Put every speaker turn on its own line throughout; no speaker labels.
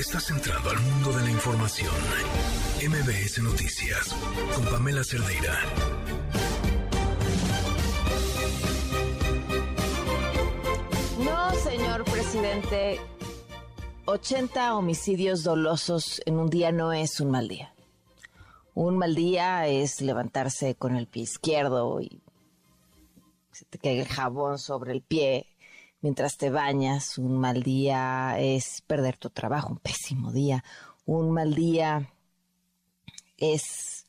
Estás entrando al mundo de la información. MBS Noticias con Pamela Cerdeira.
No, señor presidente. 80 homicidios dolosos en un día no es un mal día. Un mal día es levantarse con el pie izquierdo y se te cae el jabón sobre el pie mientras te bañas. Un mal día es perder tu trabajo, un pésimo día. Un mal día es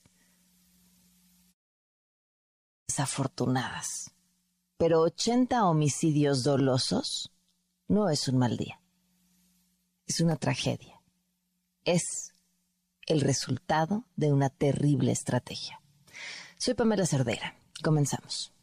desafortunadas. Pero 80 homicidios dolosos no es un mal día. Es una tragedia. Es el resultado de una terrible estrategia. Soy Pamela Cerdera. Comenzamos.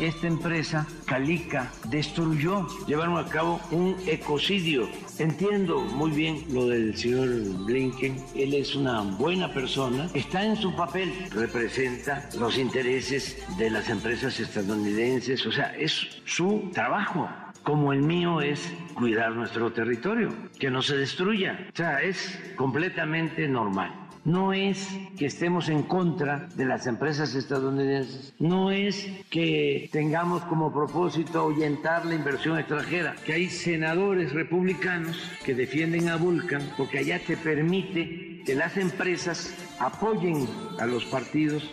Esta empresa, Calica, destruyó, llevaron a cabo un ecocidio. Entiendo muy bien lo del señor Blinken, él es una buena persona, está en su papel, representa los intereses de las empresas estadounidenses, o sea, es su trabajo como el mío es cuidar nuestro territorio, que no se destruya. O sea, es completamente normal no es que estemos en contra de las empresas estadounidenses, no es que tengamos como propósito ahuyentar la inversión extranjera, que hay senadores republicanos que defienden a Vulcan porque allá te permite que las empresas apoyen a los partidos.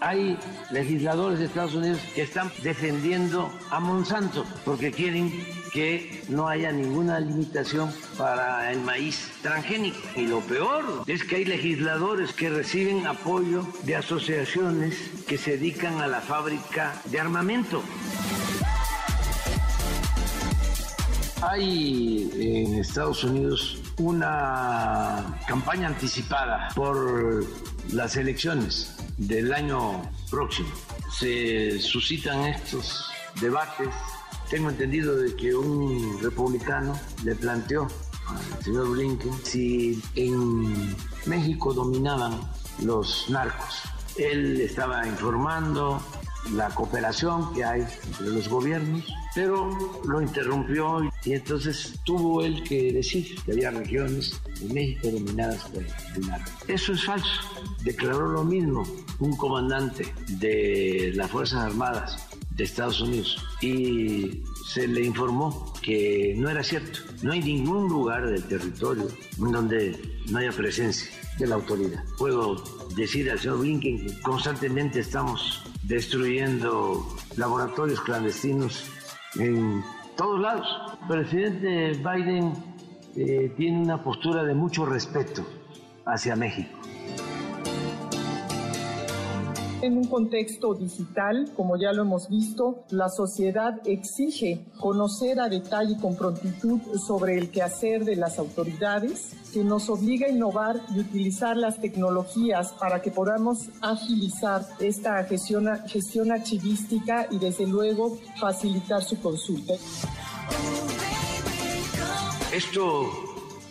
Hay legisladores de Estados Unidos que están defendiendo a Monsanto porque quieren que no haya ninguna limitación para el maíz transgénico. Y lo peor es que hay legisladores que reciben apoyo de asociaciones que se dedican a la fábrica de armamento. Hay en Estados Unidos una campaña anticipada por las elecciones del año próximo. Se suscitan estos debates. Tengo entendido de que un republicano le planteó al señor Blinken si en México dominaban los narcos. Él estaba informando la cooperación que hay entre los gobiernos, pero lo interrumpió y entonces tuvo él que decir que había regiones en México dominadas por el narco. Eso es falso. Declaró lo mismo un comandante de las Fuerzas Armadas de Estados Unidos y se le informó que no era cierto. No hay ningún lugar del territorio en donde no haya presencia de la autoridad. Puedo decir al señor Blinken que constantemente estamos destruyendo laboratorios clandestinos en todos lados. El presidente Biden eh, tiene una postura de mucho respeto hacia México
En un contexto digital, como ya lo hemos visto, la sociedad exige conocer a detalle y con prontitud sobre el quehacer de las autoridades, que nos obliga a innovar y utilizar las tecnologías para que podamos agilizar esta gestión, gestión archivística y desde luego facilitar su consulta.
Esto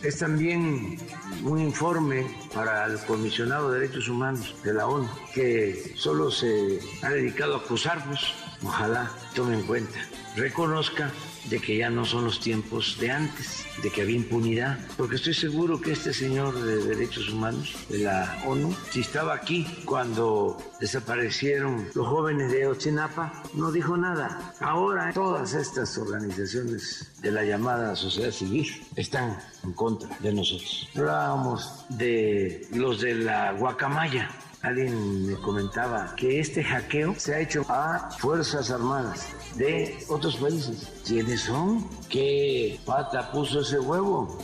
es también un informe para el comisionado de derechos humanos de la ONU que solo se ha dedicado a acusarnos. Ojalá tome en cuenta, reconozca de que ya no son los tiempos de antes, de que había impunidad, porque estoy seguro que este señor de derechos humanos de la ONU, si estaba aquí cuando desaparecieron los jóvenes de Ochinapa, no dijo nada. Ahora todas estas organizaciones de la llamada sociedad civil están en contra de nosotros. Hablábamos de los de la guacamaya, Alguien me comentaba que este hackeo se ha hecho a Fuerzas Armadas de otros países. ¿Quiénes son? ¿Qué pata puso ese huevo?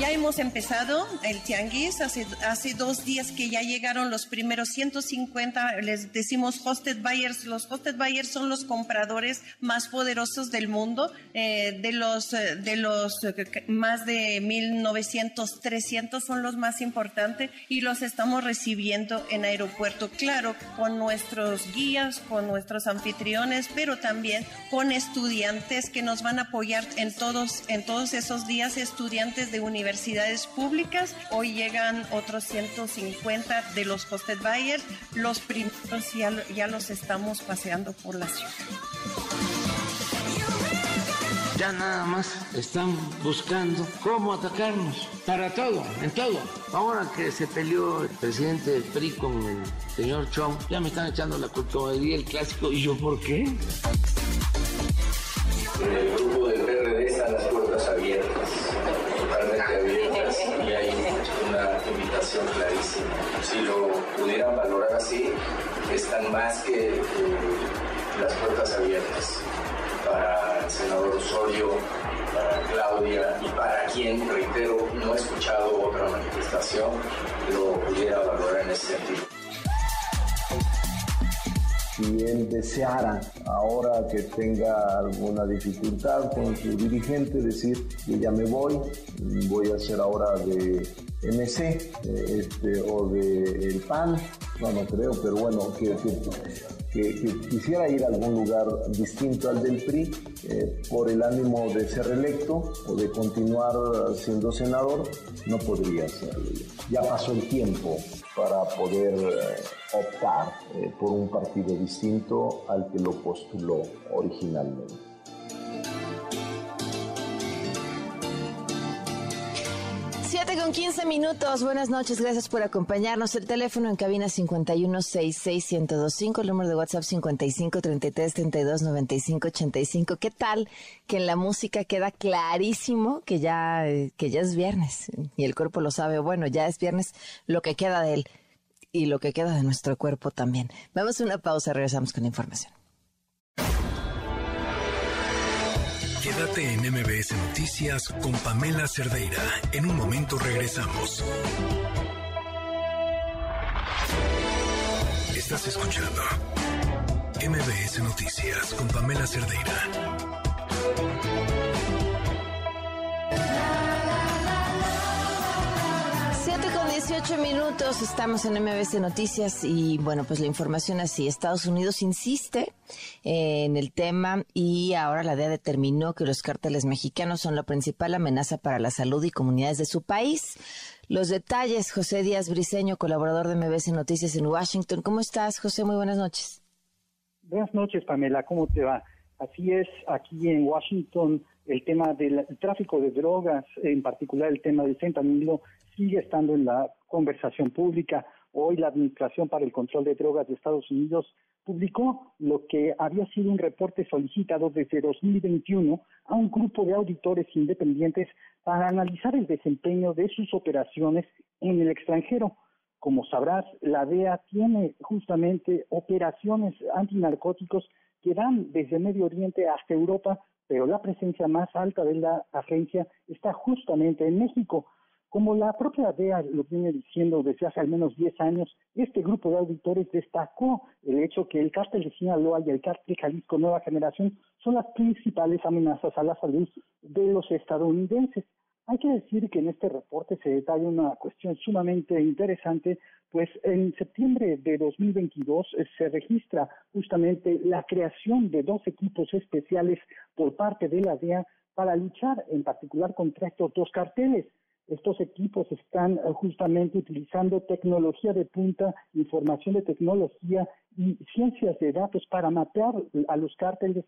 Ya hemos empezado el tianguis, hace, hace dos días que ya llegaron los primeros 150, les decimos hosted buyers, los hosted buyers son los compradores más poderosos del mundo, eh, de los, eh, de los eh, más de 1900, 300 son los más importantes y los estamos recibiendo en aeropuerto, claro, con nuestros guías, con nuestros anfitriones, pero también con estudiantes que nos van a apoyar en todos, en todos esos días, estudiantes de universidades públicas. Hoy llegan otros 150 de los hosted buyers. Los primeros ya, ya los estamos paseando por la ciudad.
Ya nada más están buscando cómo atacarnos para todo, en todo. Ahora que se peleó el presidente del PRI con el señor Chong, ya me están echando la culpa de el clásico. ¿Y yo por qué? En
el grupo Si lo pudieran valorar así, están más que eh, las puertas abiertas para el senador Osorio, para Claudia y para quien, reitero, no he escuchado otra manifestación, lo pudiera valorar en ese sentido.
Si él deseara, ahora que tenga alguna dificultad con su dirigente, decir que ya me voy, voy a ser ahora de MC este, o de el PAN, no, no creo, pero bueno, que, que, quisiera ir a algún lugar distinto al del PRI eh, por el ánimo de ser electo o de continuar siendo senador, no podría hacerlo. Ya pasó el tiempo para poder eh, optar eh, por un partido distinto al que lo postuló originalmente.
7 con 15 minutos. Buenas noches, gracias por acompañarnos. El teléfono en cabina 5166125, el número de WhatsApp 5533329585. ¿Qué tal que en la música queda clarísimo que ya, que ya es viernes? Y el cuerpo lo sabe. Bueno, ya es viernes lo que queda de él y lo que queda de nuestro cuerpo también. Vamos a una pausa, regresamos con información.
Quédate en MBS Noticias con Pamela Cerdeira. En un momento regresamos. Estás escuchando MBS Noticias con Pamela Cerdeira.
18 minutos, estamos en MBC Noticias y bueno, pues la información así, Estados Unidos insiste en el tema y ahora la DEA determinó que los cárteles mexicanos son la principal amenaza para la salud y comunidades de su país. Los detalles, José Díaz Briceño, colaborador de MBC Noticias en Washington. ¿Cómo estás, José? Muy buenas noches.
Buenas noches, Pamela. ¿Cómo te va? Así es, aquí en Washington el tema del tráfico de drogas, en particular el tema del fentanilo, sigue estando en la conversación pública. Hoy la Administración para el Control de Drogas de Estados Unidos publicó lo que había sido un reporte solicitado desde 2021 a un grupo de auditores independientes para analizar el desempeño de sus operaciones en el extranjero. Como sabrás, la DEA tiene justamente operaciones antinarcóticos que van desde Medio Oriente hasta Europa, pero la presencia más alta de la agencia está justamente en México. Como la propia DEA lo viene diciendo desde hace al menos 10 años, este grupo de auditores destacó el hecho que el cártel de Sinaloa y el cártel Jalisco Nueva Generación son las principales amenazas a la salud de los estadounidenses. Hay que decir que en este reporte se detalla una cuestión sumamente interesante, pues en septiembre de 2022 eh, se registra justamente la creación de dos equipos especiales por parte de la DEA para luchar en particular contra estos dos carteles. Estos equipos están eh, justamente utilizando tecnología de punta, información de tecnología y ciencias de datos para mapear a los cárteles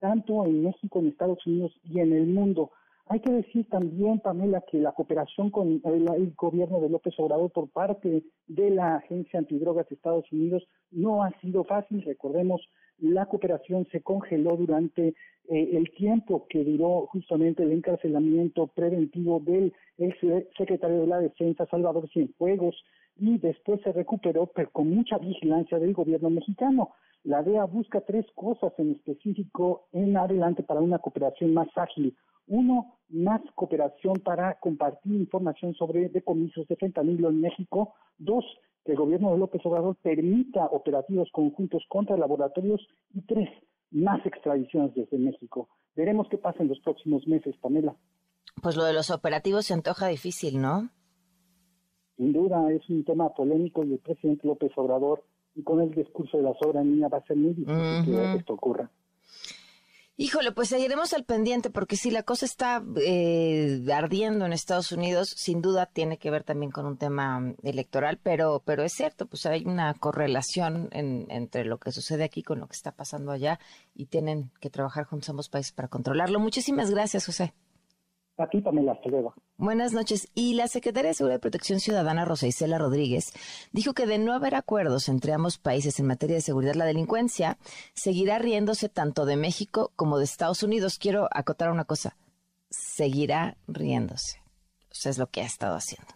tanto en México, en Estados Unidos y en el mundo. Hay que decir también, Pamela, que la cooperación con el, gobierno de López Obrador por parte de la Agencia Antidrogas de Estados Unidos no ha sido fácil. Recordemos, la cooperación se congeló durante eh, el tiempo que duró justamente el encarcelamiento preventivo del ex secretario de la Defensa, Salvador Cienfuegos. y después se recuperó, pero con mucha vigilancia del gobierno mexicano. La DEA busca tres cosas en específico en adelante para una cooperación más ágil. Uno, más cooperación para compartir información sobre decomisos de fentanilo en México. Dos, que el gobierno de López Obrador permita operativos conjuntos contra laboratorios. Y tres, más extradiciones desde México. Veremos qué pasa en los próximos meses, Pamela.
Pues lo de los operativos se antoja difícil, ¿no?
Sin duda es un tema polémico y el presidente López Obrador y con el discurso de la soberanía va a ser muy difícil que esto ocurra.
Híjole, pues seguiremos al pendiente porque si la cosa está eh, ardiendo en Estados Unidos, sin duda tiene que ver también con un tema electoral, pero, pero es cierto, pues hay una correlación entre lo que sucede aquí con lo que está pasando allá y tienen que trabajar juntos ambos países para controlarlo. Muchísimas gracias, José.
A ti, Pamela,
Buenas noches. Y la secretaria de Seguridad y Protección Ciudadana, Rosa Isela Rodríguez, dijo que de no haber acuerdos entre ambos países en materia de seguridad, la delincuencia seguirá riéndose tanto de México como de Estados Unidos. Quiero acotar una cosa. Seguirá riéndose. Eso es lo que ha estado haciendo.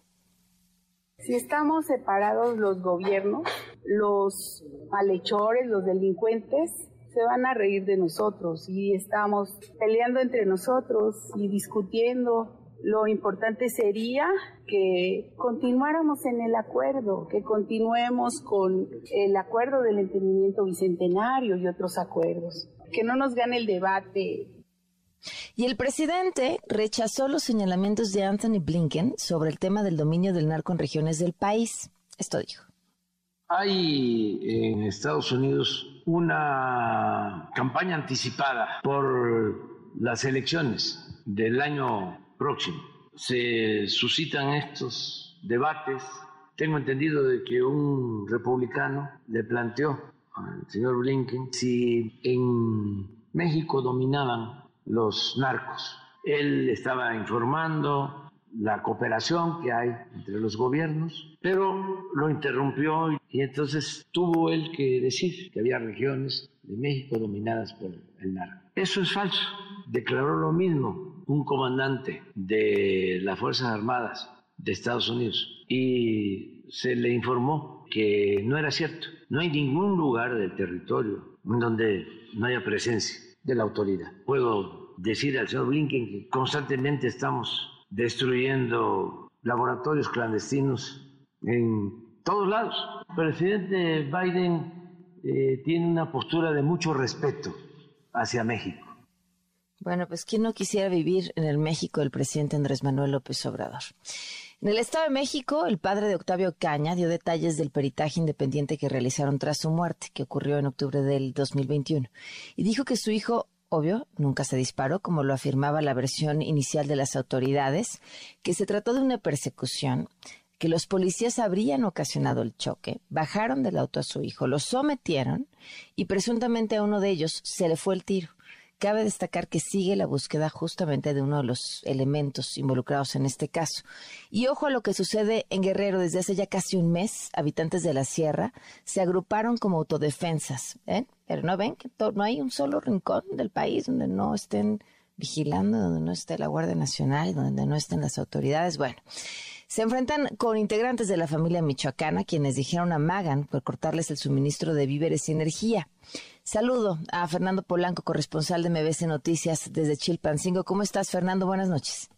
Si estamos separados los gobiernos, los malhechores, los delincuentes, se van a reír de nosotros y estamos peleando entre nosotros y discutiendo. Lo importante sería que continuáramos en el acuerdo, que continuemos con el acuerdo del entendimiento bicentenario y otros acuerdos, que no nos gane el debate.
Y el presidente rechazó los señalamientos de Anthony Blinken sobre el tema del dominio del narco en regiones del país. Esto dijo.
Hay en Estados Unidos una campaña anticipada por las elecciones del año próximo. Se suscitan estos debates. Tengo entendido de que un republicano le planteó al señor Blinken si en México dominaban los narcos. Él estaba informando la cooperación que hay entre los gobiernos, pero lo interrumpió y entonces tuvo él que decir que había regiones de México dominadas por el narco. Eso es falso. Declaró lo mismo un comandante de las Fuerzas Armadas de Estados Unidos y se le informó que no era cierto. No hay ningún lugar del territorio en donde no haya presencia de la autoridad. Puedo decir al señor Blinken que constantemente estamos destruyendo laboratorios clandestinos en todos lados. El presidente Biden eh, tiene una postura de mucho respeto hacia México.
Bueno, pues ¿quién no quisiera vivir en el México del presidente Andrés Manuel López Obrador? En el Estado de México, el padre de Octavio Caña dio detalles del peritaje independiente que realizaron tras su muerte, que ocurrió en octubre del 2021, y dijo que su hijo obvio, nunca se disparó, como lo afirmaba la versión inicial de las autoridades, que se trató de una persecución, que los policías habrían ocasionado el choque, bajaron del auto a su hijo, lo sometieron y presuntamente a uno de ellos se le fue el tiro. Cabe destacar que sigue la búsqueda justamente de uno de los elementos involucrados en este caso. Y ojo a lo que sucede en Guerrero desde hace ya casi un mes. Habitantes de la sierra se agruparon como autodefensas. Pero no ven que no hay un solo rincón del país donde no estén vigilando, donde no esté la Guardia Nacional, donde no estén las autoridades. Bueno, se enfrentan con integrantes de la familia michoacana quienes dijeron amagan por cortarles el suministro de víveres y energía. Saludo a Fernando Polanco, corresponsal de MBC Noticias desde Chilpancingo. ¿Cómo estás, Fernando? Buenas noches.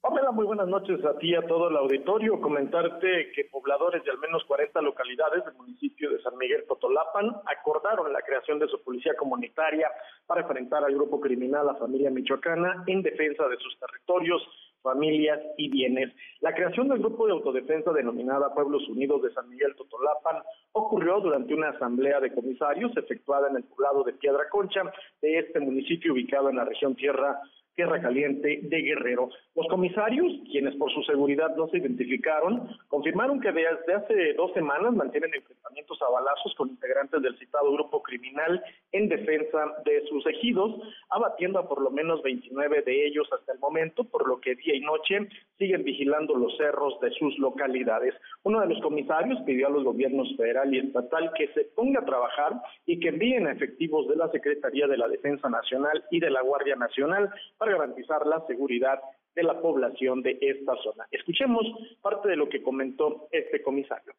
Pamela, muy buenas noches a ti y a todo el auditorio. Comentarte que pobladores de al menos 40 localidades del municipio de San Miguel Totolapan acordaron la creación de su policía comunitaria para enfrentar al grupo criminal La Familia Michoacana en defensa de sus territorios familias y bienes. La creación del grupo de autodefensa denominada Pueblos Unidos de San Miguel Totolapan ocurrió durante una asamblea de comisarios efectuada en el poblado de Piedra Concha de este municipio ubicado en la región Tierra Tierra Caliente de Guerrero. Los comisarios, quienes por su seguridad no se identificaron, confirmaron que desde hace dos semanas mantienen enfrentamientos a balazos con integrantes del citado grupo criminal en defensa de sus ejidos, abatiendo a por lo menos 29 de ellos hasta el momento, por lo que día y noche siguen vigilando los cerros de sus localidades. Uno de los comisarios pidió a los gobiernos federal y estatal que se ponga a trabajar y que envíen efectivos de la Secretaría de la Defensa Nacional y de la Guardia Nacional para garantizar la seguridad de la población de esta zona. Escuchemos parte de lo que comentó este comisario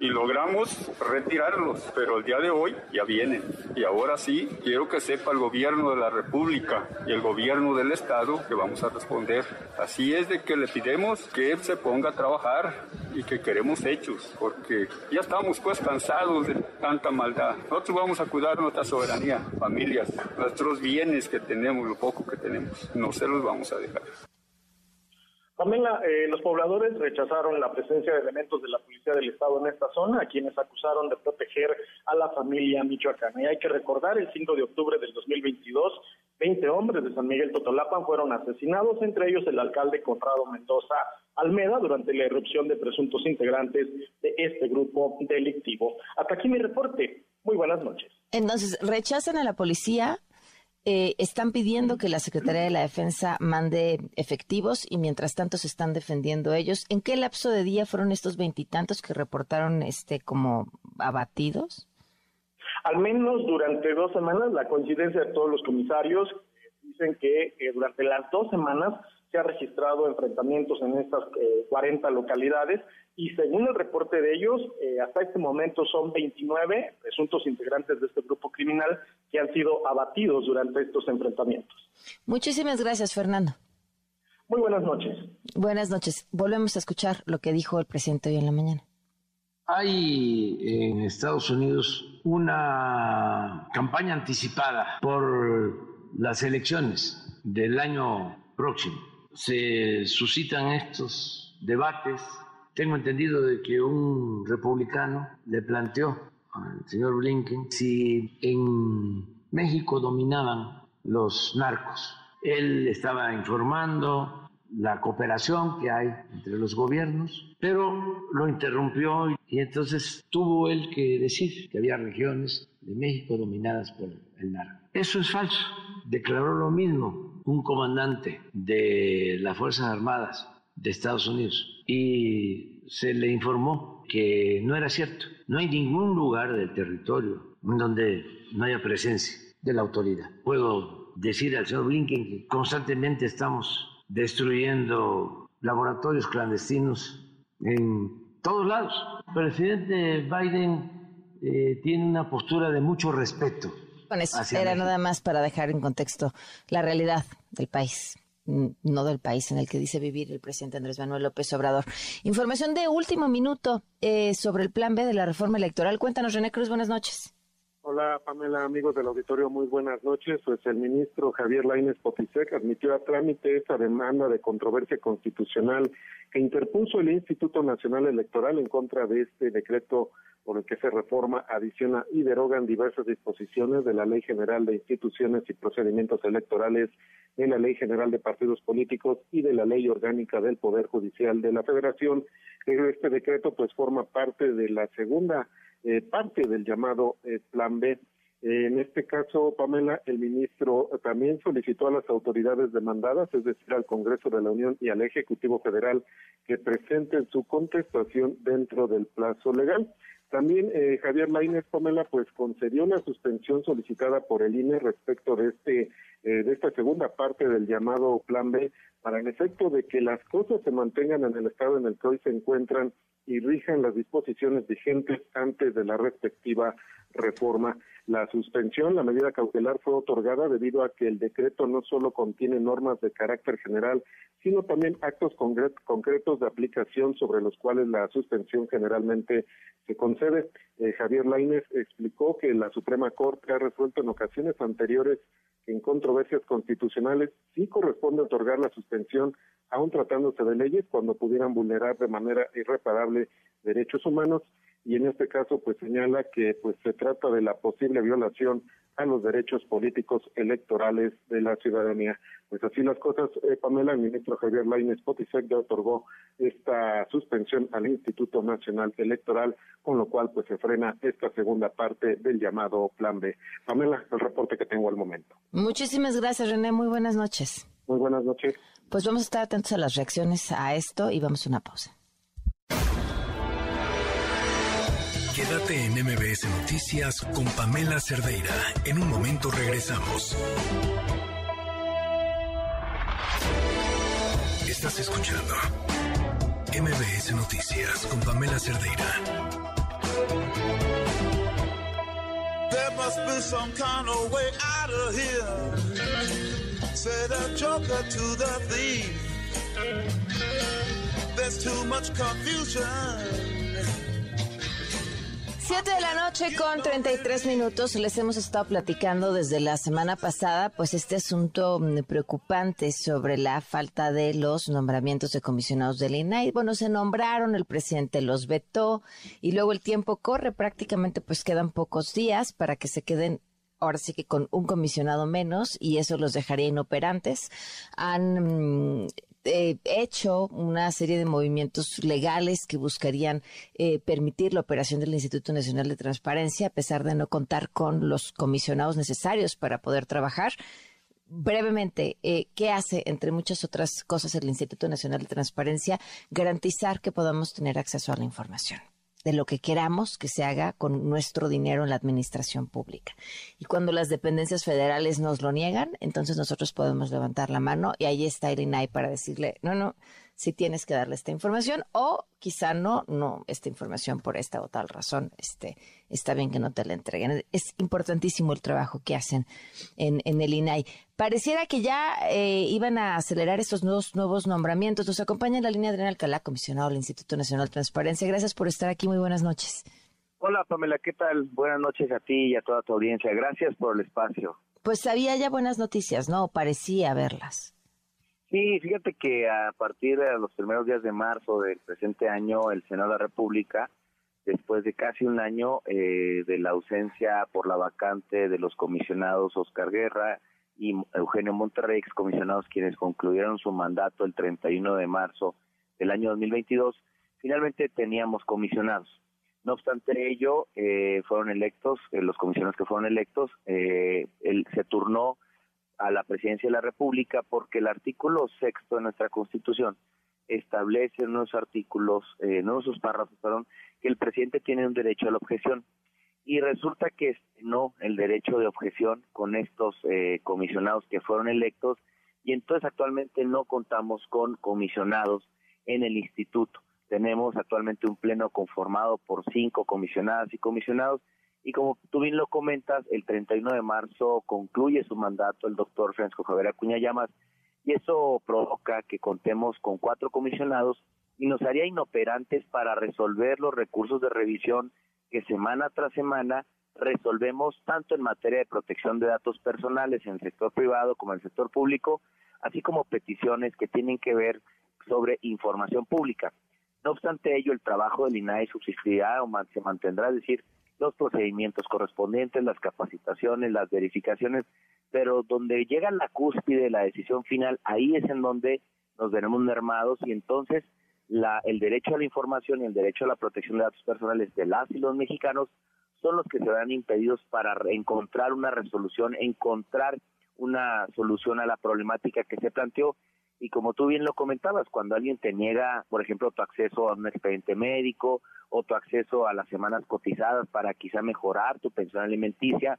y logramos retirarlos, pero el día de hoy ya vienen. Y ahora sí, quiero que sepa el gobierno de la República y el gobierno del Estado que vamos a responder. Así es de que le pidemos que se ponga a trabajar y que queremos hechos, porque ya estamos pues cansados de tanta maldad. Nosotros vamos a cuidar nuestra soberanía, familias, nuestros bienes que tenemos, lo poco que tenemos. No se los vamos a dejar.
También eh, los pobladores rechazaron la presencia de elementos de la Policía del Estado en esta zona, a quienes acusaron de proteger a la familia michoacana. Y hay que recordar, el 5 de octubre del 2022, 20 hombres de San Miguel Totolapan fueron asesinados, entre ellos el alcalde Conrado Mendoza Almeda, durante la erupción de presuntos integrantes de este grupo delictivo. Hasta aquí mi reporte. Muy buenas noches.
Entonces, ¿rechazan a la policía? Eh, están pidiendo que la Secretaría de la Defensa mande efectivos y mientras tanto se están defendiendo ellos. ¿En qué lapso de día fueron estos veintitantos que reportaron este como abatidos?
Al menos durante dos semanas, la coincidencia de todos los comisarios eh, dicen que eh, durante las dos semanas se ha registrado enfrentamientos en estas 40 localidades y según el reporte de ellos, eh, hasta este momento son 29 presuntos integrantes de este grupo criminal que han sido abatidos durante estos enfrentamientos.
Muchísimas gracias, Fernando.
Muy buenas noches.
Buenas noches. Volvemos a escuchar lo que dijo el presidente hoy en la mañana.
Hay en Estados Unidos una campaña anticipada por las elecciones del año próximo se suscitan estos debates. Tengo entendido de que un republicano le planteó al señor Blinken si en México dominaban los narcos. Él estaba informando la cooperación que hay entre los gobiernos, pero lo interrumpió y entonces tuvo él que decir que había regiones de México dominadas por el narco. Eso es falso. Declaró lo mismo un comandante de las Fuerzas Armadas de Estados Unidos y se le informó que no era cierto. No hay ningún lugar del territorio en donde no haya presencia de la autoridad. Puedo decir al señor Blinken que constantemente estamos destruyendo laboratorios clandestinos en todos lados. El presidente Biden eh, tiene una postura de mucho respeto
con eso era nada más para dejar en contexto la realidad del país no del país en el que dice vivir el presidente Andrés Manuel López Obrador. Información de último minuto eh, sobre el plan B de la reforma electoral. Cuéntanos, René Cruz, buenas noches.
Hola, Pamela, amigos del auditorio, muy buenas noches. Pues el ministro Javier Lainez Potisek admitió a trámite esa demanda de controversia constitucional que interpuso el Instituto Nacional Electoral en contra de este decreto por el que se reforma, adiciona y derogan diversas disposiciones de la Ley General de Instituciones y Procedimientos Electorales, de la Ley General de Partidos Políticos y de la Ley Orgánica del Poder Judicial de la Federación. Este decreto pues forma parte de la segunda eh, parte del llamado eh, Plan B. en este caso, Pamela, el ministro también solicitó a las autoridades demandadas, es decir, al Congreso de la Unión y al Ejecutivo Federal, que presenten su contestación dentro del plazo legal. También eh, Javier Lainez Pamela pues concedió la suspensión solicitada por el INE respecto de este eh, de esta segunda parte del llamado Plan B para el efecto de que las cosas se mantengan en el estado en el que hoy se encuentran y rijan las disposiciones vigentes antes de la respectiva reforma. La suspensión, la medida cautelar fue otorgada debido a que el decreto no solo contiene normas de carácter general, sino también actos concretos de aplicación sobre los cuales la suspensión generalmente se concede. Eh, Javier Lainez explicó que la Suprema Corte ha resuelto en ocasiones anteriores en controversias constitucionales sí corresponde otorgar la suspensión aun tratándose de leyes cuando pudieran vulnerar de manera irreparable derechos humanos y en este caso pues señala que pues se trata de la posible violación a los derechos políticos electorales de la ciudadanía. Pues así las cosas, eh, Pamela, el ministro Javier Lainez Potisek ya otorgó esta suspensión al Instituto Nacional Electoral, con lo cual pues se frena esta segunda parte del llamado Plan B. Pamela, el reporte que tengo al momento.
Muchísimas gracias, René. Muy buenas noches.
Muy buenas noches.
Pues vamos a estar atentos a las reacciones a esto y vamos a una pausa.
Quédate en MBS Noticias con Pamela Cerdeira. En un momento regresamos. Estás escuchando MBS Noticias con Pamela Cerdeira. There must be some kind of way out of here. Say the joker to the thief.
There's too much confusion. Siete de la noche con 33 minutos. Les hemos estado platicando desde la semana pasada, pues este asunto mm, preocupante sobre la falta de los nombramientos de comisionados del INAI. Bueno, se nombraron, el presidente los vetó y luego el tiempo corre. Prácticamente pues quedan pocos días para que se queden ahora sí que con un comisionado menos y eso los dejaría inoperantes. Han mm, eh, hecho una serie de movimientos legales que buscarían eh, permitir la operación del Instituto Nacional de Transparencia, a pesar de no contar con los comisionados necesarios para poder trabajar. Brevemente, eh, ¿qué hace, entre muchas otras cosas, el Instituto Nacional de Transparencia? Garantizar que podamos tener acceso a la información de lo que queramos que se haga con nuestro dinero en la administración pública. Y cuando las dependencias federales nos lo niegan, entonces nosotros podemos levantar la mano y ahí está el INAI para decirle, no, no, si tienes que darle esta información o quizá no, no, esta información por esta o tal razón, este, está bien que no te la entreguen. Es importantísimo el trabajo que hacen en, en el INAI. Pareciera que ya eh, iban a acelerar estos nuevos, nuevos nombramientos. Nos acompaña en la línea Adrián Alcalá, comisionado del Instituto Nacional de Transparencia. Gracias por estar aquí. Muy buenas noches.
Hola Pamela, ¿qué tal? Buenas noches a ti y a toda tu audiencia. Gracias por el espacio.
Pues había ya buenas noticias, ¿no? Parecía verlas.
Sí, fíjate que a partir de los primeros días de marzo del presente año, el Senado de la República, después de casi un año eh, de la ausencia por la vacante de los comisionados Oscar Guerra y Eugenio Monterrey, excomisionados quienes concluyeron su mandato el 31 de marzo del año 2022, finalmente teníamos comisionados. No obstante ello, eh, fueron electos, eh, los comisionados que fueron electos, eh, se turnó a la presidencia de la República porque el artículo sexto de nuestra Constitución establece en unos artículos, eh, en unos párrafos, perdón, que el presidente tiene un derecho a la objeción. Y resulta que no el derecho de objeción con estos eh, comisionados que fueron electos y entonces actualmente no contamos con comisionados en el instituto. Tenemos actualmente un pleno conformado por cinco comisionadas y comisionados y como tú bien lo comentas, el 31 de marzo concluye su mandato el doctor Francisco Javier Acuña Llamas y eso provoca que contemos con cuatro comisionados y nos haría inoperantes para resolver los recursos de revisión que semana tras semana resolvemos tanto en materia de protección de datos personales en el sector privado como en el sector público, así como peticiones que tienen que ver sobre información pública. No obstante ello, el trabajo del INAI subsistirá o se mantendrá, es decir, los procedimientos correspondientes, las capacitaciones, las verificaciones, pero donde llega la cúspide, la decisión final, ahí es en donde nos veremos mermados y entonces la, el derecho a la información y el derecho a la protección de datos personales de las y los mexicanos son los que se verán impedidos para encontrar una resolución, encontrar una solución a la problemática que se planteó. Y como tú bien lo comentabas, cuando alguien te niega, por ejemplo, tu acceso a un expediente médico o tu acceso a las semanas cotizadas para quizá mejorar tu pensión alimenticia,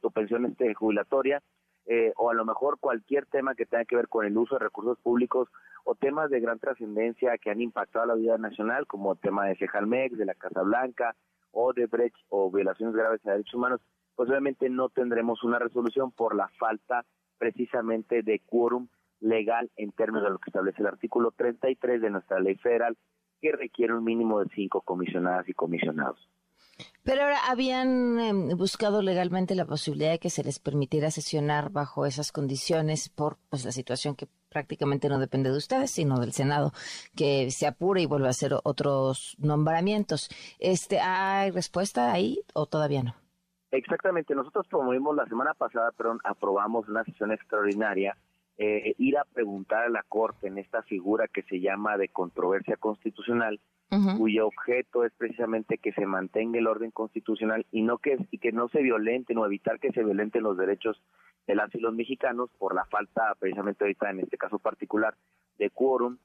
tu pensión este, jubilatoria, eh, o a lo mejor cualquier tema que tenga que ver con el uso de recursos públicos o temas de gran trascendencia que han impactado a la vida nacional, como el tema de Cejalmex, de la Casa Blanca, o de Brecht o violaciones graves a derechos humanos, pues obviamente no tendremos una resolución por la falta precisamente de quórum legal en términos de lo que establece el artículo 33 de nuestra ley federal que requiere un mínimo de cinco comisionadas y comisionados.
Pero ahora habían em, buscado legalmente la posibilidad de que se les permitiera sesionar bajo esas condiciones por pues la situación que prácticamente no depende de ustedes, sino del Senado, que se apure y vuelva a hacer otros nombramientos. Este, ¿Hay respuesta ahí o todavía no?
Exactamente. Nosotros promovimos la semana pasada, perdón, aprobamos una sesión extraordinaria eh, ir a preguntar a la Corte en esta figura que se llama de controversia constitucional, cuyo objeto es precisamente que se mantenga el orden constitucional y no que, y que no se violenten o evitar que se violenten los derechos de las y los mexicanos por la falta, precisamente ahorita en este caso particular, de quórum.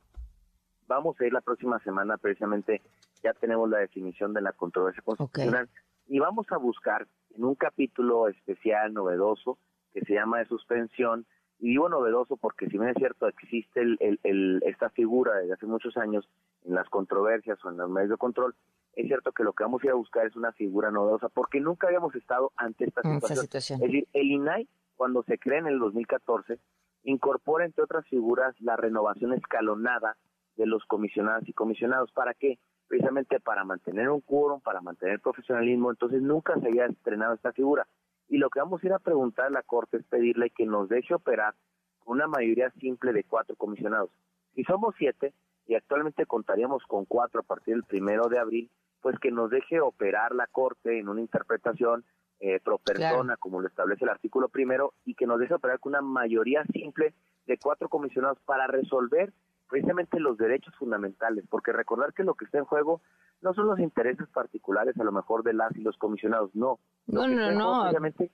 Vamos a ir la próxima semana, precisamente ya tenemos la definición de la controversia constitucional y vamos a buscar en un capítulo especial, novedoso, que se llama de suspensión, Y digo novedoso porque si bien es cierto existe el, el, esta figura desde hace muchos años en las controversias o en los medios de control, es cierto que lo que vamos a ir a buscar es una figura novedosa porque nunca habíamos estado ante esta situación. Es decir, el INAI, cuando se crea en el 2014, incorpora entre otras figuras la renovación escalonada de los comisionados y comisionados. ¿Para qué? Precisamente para mantener un quórum, para mantener profesionalismo. Entonces nunca se había estrenado esta figura. Y lo que vamos a ir a preguntar a la Corte es pedirle que nos deje operar con una mayoría simple de cuatro comisionados. Si somos siete, y actualmente contaríamos con cuatro a partir del primero de abril, pues que nos deje operar la Corte en una interpretación eh, pro persona, como lo establece el artículo primero, y que nos deje operar con una mayoría simple de cuatro comisionados para resolver precisamente los derechos fundamentales, porque recordar que lo que está en juego no son los intereses particulares a lo mejor de las y los comisionados, no.
No, no, no.
Obviamente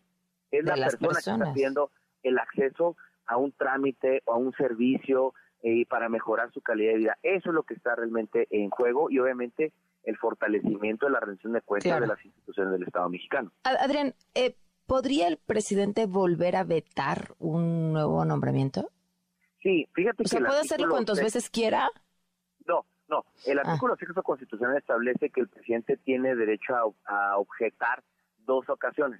es la persona que está pidiendo el acceso a un trámite o a un servicio y eh, para mejorar su calidad de vida. Eso es lo que está realmente en juego y obviamente el fortalecimiento de la rendición de cuentas de las instituciones del Estado mexicano.
Adrián, eh, ¿podría el presidente volver a vetar un nuevo nombramiento?
Sí, fíjate
o sea, ¿puede hacerlo cuantas veces quiera?
No, no. El ah. artículo sexto constitucional establece que el presidente tiene derecho a, objetar dos ocasiones.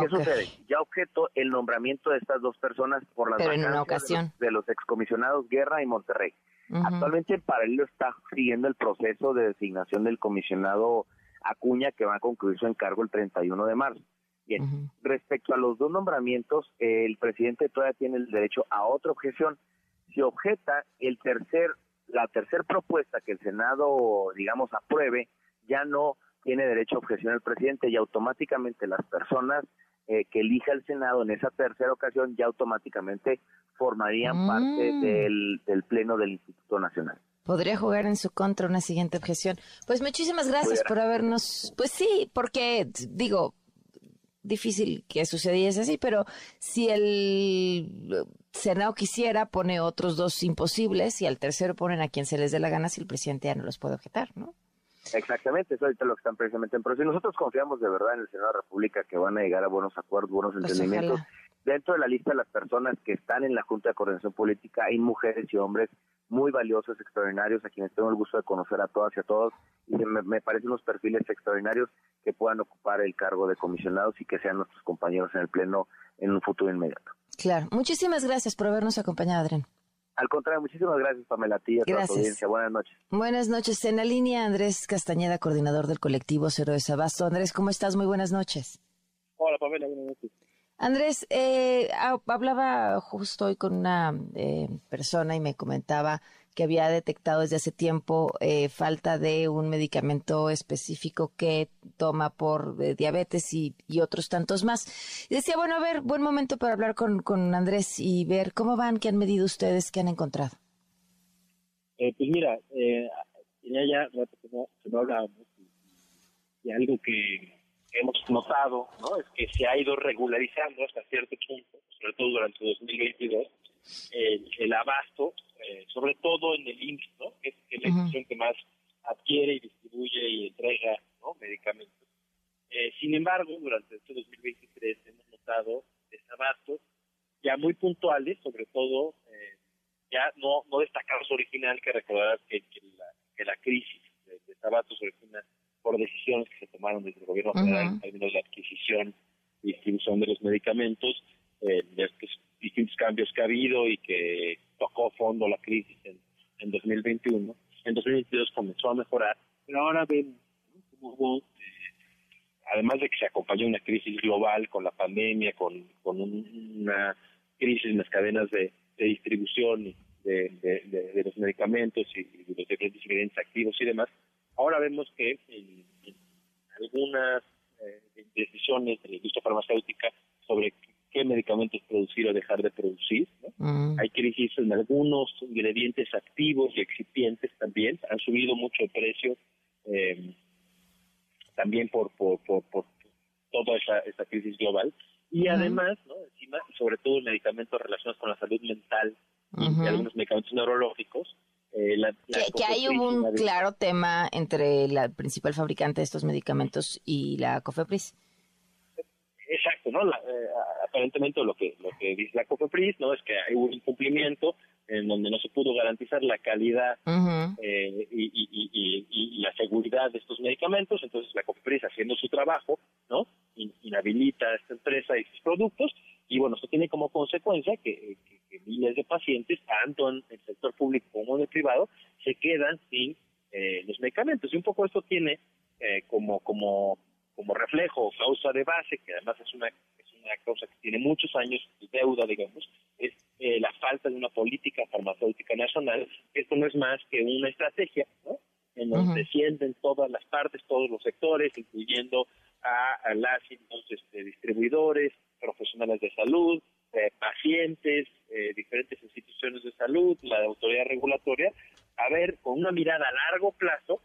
¿Qué sucede? Ya objeto el nombramiento de estas dos personas por las
Pero en una ocasión.
De, los, excomisionados Guerra y Monterrey. Actualmente en paralelo está siguiendo el proceso de designación del comisionado Acuña que va a concluir su encargo el 31 de marzo. Bien, respecto a los dos nombramientos, el presidente todavía tiene el derecho a otra objeción. Si objeta el tercer, la tercera propuesta que el Senado, digamos, apruebe, ya no tiene derecho a objeción el presidente y automáticamente las personas eh, que elija el Senado en esa tercera ocasión ya automáticamente formarían parte mm. del, del Pleno del Instituto Nacional
podría jugar en su contra una siguiente objeción. Pues muchísimas gracias por habernos, pues sí, porque digo, difícil que sucediese así, pero si el Senado quisiera, pone otros dos imposibles y al tercero ponen a quien se les dé la gana si el presidente ya no los puede objetar, ¿no?
Exactamente, eso es lo que están precisamente en proceso. Nosotros confiamos de verdad en el Senado de la República que van a llegar a buenos acuerdos, buenos pues entendimientos. Dentro de la lista de las personas que están en la Junta de Coordinación Política hay mujeres y hombres muy valiosos, extraordinarios, a quienes tengo el gusto de conocer a todas y a todos, y me, me parecen unos perfiles extraordinarios que puedan ocupar el cargo de comisionados y que sean nuestros compañeros en el Pleno en un futuro inmediato.
Claro, muchísimas gracias por habernos acompañado, Adrián.
Al contrario, muchísimas gracias, Pamela, a ti y a toda tu audiencia. Buenas noches.
Buenas noches. En la línea, Andrés Castañeda, coordinador del colectivo Cero de Sabasto. Andrés, ¿cómo estás? Muy buenas noches.
Hola, Pamela, buenas noches.
Andrés, eh, hablaba justo hoy con una eh, persona y me comentaba que había detectado desde hace tiempo eh, falta de un medicamento específico que toma por eh, diabetes y, otros tantos más. Y decía, bueno, a ver, buen momento para hablar con, con Andrés y ver cómo van, qué han medido ustedes, qué han encontrado.
Eh, pues mira, tenía ya rato que no, que y, algo que hemos notado ¿no? es que se ha ido regularizando hasta cierto punto, sobre todo durante 2022, el, el abasto eh, sobre todo en el IMSS, ¿no? que es, la institución que más adquiere y distribuye y entrega ¿no? medicamentos. Eh, sin embargo, durante este 2023 hemos notado desabastos ya muy puntuales, sobre todo eh, ya no, no destacados original, que recordarás que, la, que la crisis de desabastos origina por decisiones que se tomaron desde el gobierno federal en términos de adquisición y distribución de los medicamentos, eh, estos distintos cambios que ha habido y que tocó fondo la crisis en, en 2021. En 2022 comenzó a mejorar, pero ahora ven cómo hubo, eh, además de que se acompañó una crisis global con la pandemia, con, con una crisis en las cadenas de, distribución de, los medicamentos y, los diferentes activos y demás, ahora vemos que algunas eh, decisiones de la industria farmacéutica sobre qué medicamentos producir o dejar de producir. Mm. Hay crisis en algunos ingredientes activos y excipientes también, han subido mucho el precio eh, también por, por, por, toda esa, crisis global. Y además, ¿no? encima, sobre todo medicamentos relacionados con la salud mental y algunos medicamentos neurológicos,
eh, que, hay un claro tema entre la principal fabricante de estos medicamentos y la COFEPRIS.
Exacto ¿no? Eh, aparentemente lo que lo que dice la COFEPRIS, ¿no? Es que hay un incumplimiento en donde no se pudo garantizar la calidad eh, y, la seguridad de estos medicamentos, entonces la COFEPRIS haciendo su trabajo, ¿no? inhabilita a esta empresa y sus productos y bueno, esto tiene como consecuencia que, miles de pacientes, tanto en el sector público como en el privado, se quedan sin eh, los medicamentos. Y un poco esto tiene eh, como, como, como reflejo, causa de base, que además es una, es una causa que tiene muchos años de deuda, digamos, es eh, la falta de una política farmacéutica nacional. Esto no es más que una estrategia, ¿no? En donde se sienten todas las partes, todos los sectores, incluyendo a, las este, distribuidores, profesionales de salud, eh, pacientes, eh, diferentes instituciones de salud, la autoridad regulatoria, a ver con una mirada a largo plazo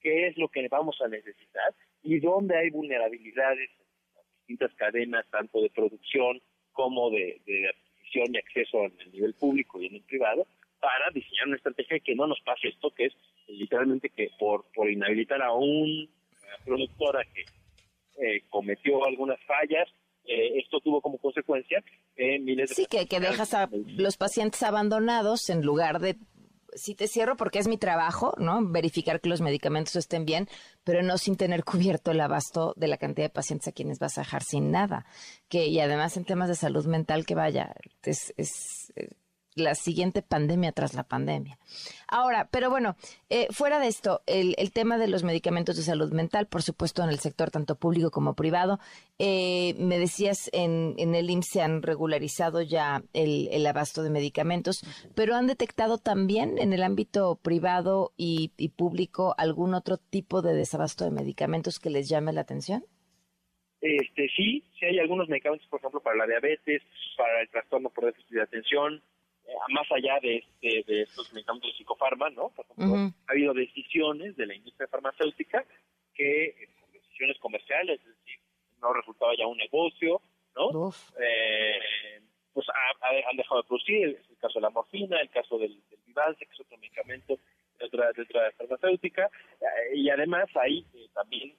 qué es lo que vamos a necesitar y dónde hay vulnerabilidades en las distintas cadenas, tanto de producción como de, adquisición y acceso en el nivel público y en el privado, para diseñar una estrategia que no nos pase esto, que es literalmente que por, por inhabilitar a un productora que eh, cometió algunas fallas. Eh, esto tuvo como consecuencia eh, miles de...
Sí, que, que dejas a los pacientes abandonados en lugar de sí te cierro porque es mi trabajo, ¿no? Verificar que los medicamentos estén bien, pero no sin tener cubierto el abasto de la cantidad de pacientes a quienes vas a dejar sin nada. Que, y además en temas de salud mental, que vaya, es, es la siguiente pandemia tras la pandemia. Ahora, pero bueno, eh, fuera de esto, el, tema de los medicamentos de salud mental, por supuesto, en el sector tanto público como privado, eh, me decías, en, en, el IMSS se han regularizado ya el, abasto de medicamentos, pero han detectado también en el ámbito privado y, y público algún otro tipo de desabasto de medicamentos que les llame la atención?
Este, sí, sí hay algunos medicamentos, por ejemplo, para la diabetes, para el trastorno por déficit de atención, más allá de, de, estos medicamentos de psicofarma, ¿no? Por ejemplo, ha habido decisiones de la industria farmacéutica que, eh, decisiones comerciales, es decir, no resultaba ya un negocio, ¿no? Eh, pues han dejado de producir, es el caso de la morfina, el caso del, del Vivance, que es otro medicamento de otra, de otra farmacéutica, y además ahí también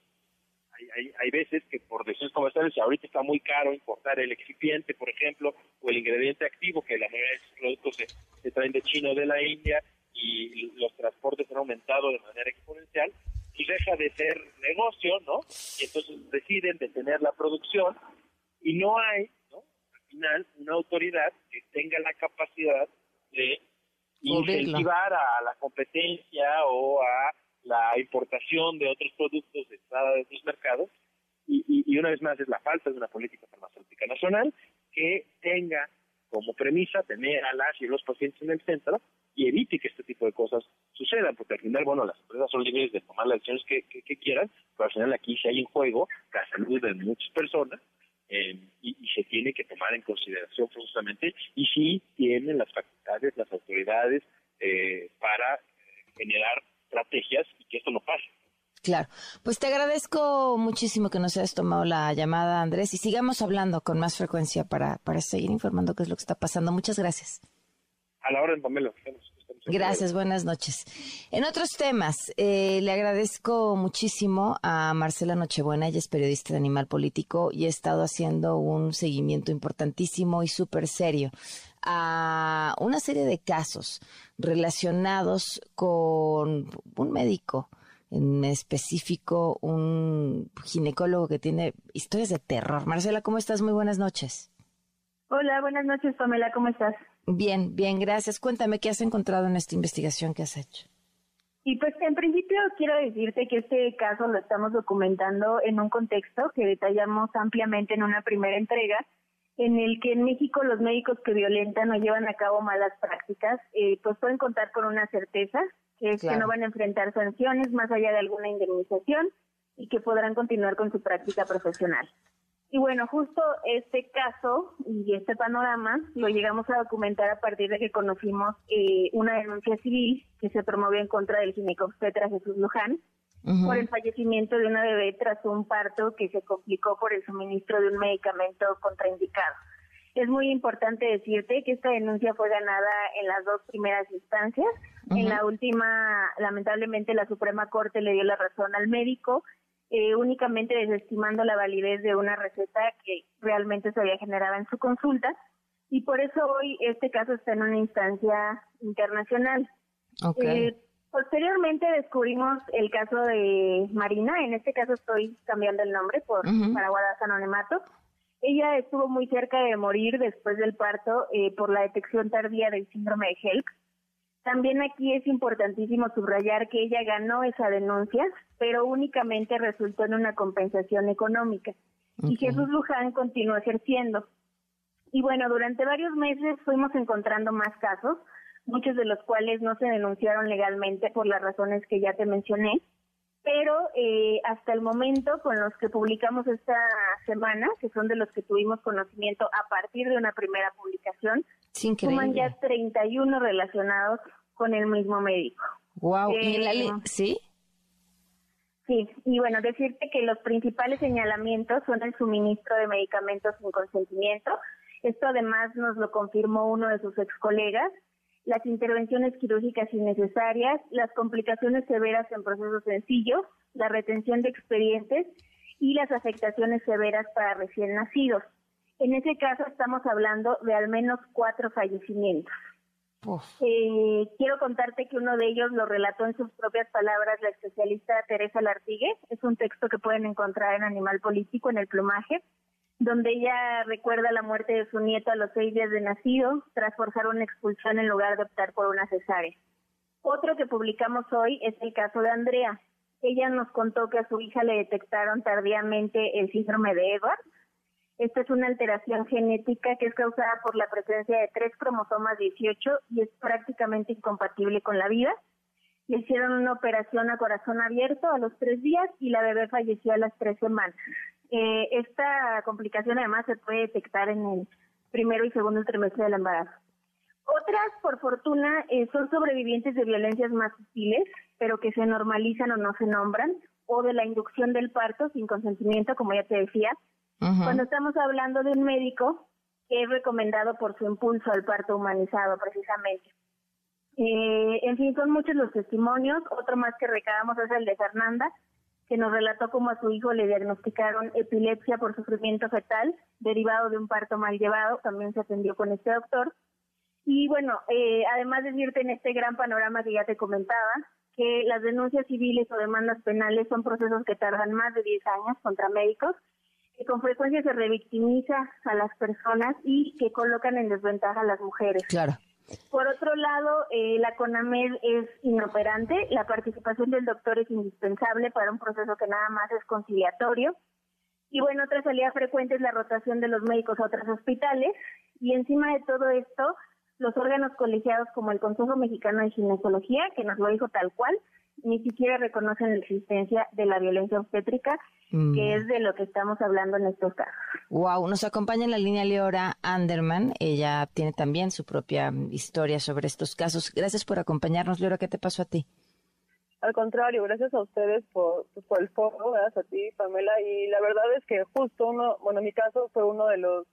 hay, hay, veces que por decisiones comerciales, ahorita está muy caro importar el excipiente, por ejemplo, o el ingrediente activo, que la mayoría de esos productos se, traen de China o de la India y los transportes han aumentado de manera exponencial, y deja de ser negocio, ¿no? Y entonces deciden detener la producción y no hay, ¿no? Al final, una autoridad que tenga la capacidad de incentivar a la competencia o a la importación de otros productos de entrada de otros mercados y, y, una vez más es la falta de una política farmacéutica nacional que tenga como premisa tener a las y los pacientes en el centro y evite que este tipo de cosas sucedan, porque al final, bueno, las empresas son libres de tomar las decisiones que, quieran, pero al final aquí sí hay en juego la salud de muchas personas eh, y, se tiene que tomar en consideración forzosamente y sí tienen las facultades, las autoridades eh, para generar estrategias y que esto no pase.
Claro, pues te agradezco muchísimo que nos hayas tomado la llamada, Andrés, y sigamos hablando con más frecuencia para, para seguir informando qué es lo que está pasando. Muchas gracias.
A la hora Pamela.
Gracias, buenas noches. En otros temas, eh, le agradezco muchísimo a Marcela Nochebuena, ella es periodista de Animal Político y ha estado haciendo un seguimiento importantísimo y súper serio a una serie de casos relacionados con un médico en específico, un ginecólogo que tiene historias de terror. Marcela, ¿cómo estás? Muy buenas noches.
Hola, buenas noches, Pamela, ¿cómo estás?
Bien, bien, gracias. Cuéntame qué has encontrado en esta investigación que has hecho.
Y pues en principio quiero decirte que este caso lo estamos documentando en un contexto que detallamos ampliamente en una primera entrega en el que en México los médicos que violentan o llevan a cabo malas prácticas, eh, pues pueden contar con una certeza, que es que no van a enfrentar sanciones más allá de alguna indemnización y que podrán continuar con su práctica profesional. Y bueno, justo este caso y este panorama lo llegamos a documentar a partir de que conocimos eh, una denuncia civil que se promovió en contra del ginecobstetra Jesús Luján, por el fallecimiento de una bebé tras un parto que se complicó por el suministro de un medicamento contraindicado. Es muy importante decirte que esta denuncia fue ganada en las dos primeras instancias. En la última, lamentablemente, la Suprema Corte le dio la razón al médico eh, únicamente desestimando la validez de una receta que realmente se había generado en su consulta y por eso hoy este caso está en una instancia internacional. Eh, posteriormente descubrimos el caso de Marina, en este caso estoy cambiando el nombre por para guardar anonimato. Ella estuvo muy cerca de morir después del parto eh, por la detección tardía del síndrome de HELP. También aquí es importantísimo subrayar que ella ganó esa denuncia, pero únicamente resultó en una compensación económica. Y Jesús Luján continuó ejerciendo. Y bueno, durante varios meses fuimos encontrando más casos, muchos de los cuales no se denunciaron legalmente por las razones que ya te mencioné, pero eh, hasta el momento con los que publicamos esta semana, que son de los que tuvimos conocimiento a partir de una primera publicación, suman ya 31 relacionados con el mismo médico.
Wow, ¿y la
eh,
sí?
Sí, y bueno, decirte que los principales señalamientos son el suministro de medicamentos sin consentimiento. Esto además nos lo confirmó uno de sus ex colegas, las intervenciones quirúrgicas innecesarias, las complicaciones severas en procesos sencillos, la retención de expedientes y las afectaciones severas para recién nacidos. En ese caso estamos hablando de al menos cuatro fallecimientos. Eh, quiero contarte que uno de ellos lo relató en sus propias palabras la especialista Teresa Lartigue. Es un texto que pueden encontrar en Animal Político, en el plumaje donde ella recuerda la muerte de su nieto a los seis días de nacido tras forzar una expulsión en lugar de optar por una cesárea. Otro que publicamos hoy es el caso de Andrea. Ella nos contó que a su hija le detectaron tardíamente el síndrome de Edwards. Esta es una alteración genética que es causada por la presencia de tres cromosomas 18 y es prácticamente incompatible con la vida. Le hicieron una operación a corazón abierto a los tres días y la bebé falleció a las tres semanas. Eh, esta complicación además se puede detectar en el primero y segundo trimestre del embarazo. Otras, por fortuna, eh, son sobrevivientes de violencias más sutiles, pero que se normalizan o no se nombran, o de la inducción del parto sin consentimiento, como ya te decía. Cuando estamos hablando de un médico que es recomendado por su impulso al parto humanizado, precisamente. Eh, en fin, son muchos los testimonios. Otro más que recabamos es el de Fernanda, que nos relató cómo a su hijo le diagnosticaron epilepsia por sufrimiento fetal derivado de un parto mal llevado. También se atendió con este doctor. Y bueno, eh, además de decirte en este gran panorama que ya te comentaba, que las denuncias civiles o demandas penales son procesos que tardan más de 10 años contra médicos, que con frecuencia se revictimiza a las personas y que colocan en desventaja a las mujeres.
Claro.
Por otro lado, eh, la CONAMED es inoperante. La participación del doctor es indispensable para un proceso que nada más es conciliatorio. Y bueno, otra salida frecuente es la rotación de los médicos a otros hospitales. Y encima de todo esto, los órganos colegiados como el Consejo Mexicano de Ginecología, que nos lo dijo tal cual, ni siquiera reconocen la existencia de la violencia obstétrica, que mm. es de lo que estamos hablando en estos casos.
Wow, nos acompaña en la línea Leora Anderman. Ella tiene también su propia historia sobre estos casos. Gracias por acompañarnos, Leora. ¿Qué te pasó a ti?
Al contrario, gracias a ustedes por, por el foro, gracias a ti, Pamela. Y la verdad es que justo uno, bueno, en mi caso fue uno de los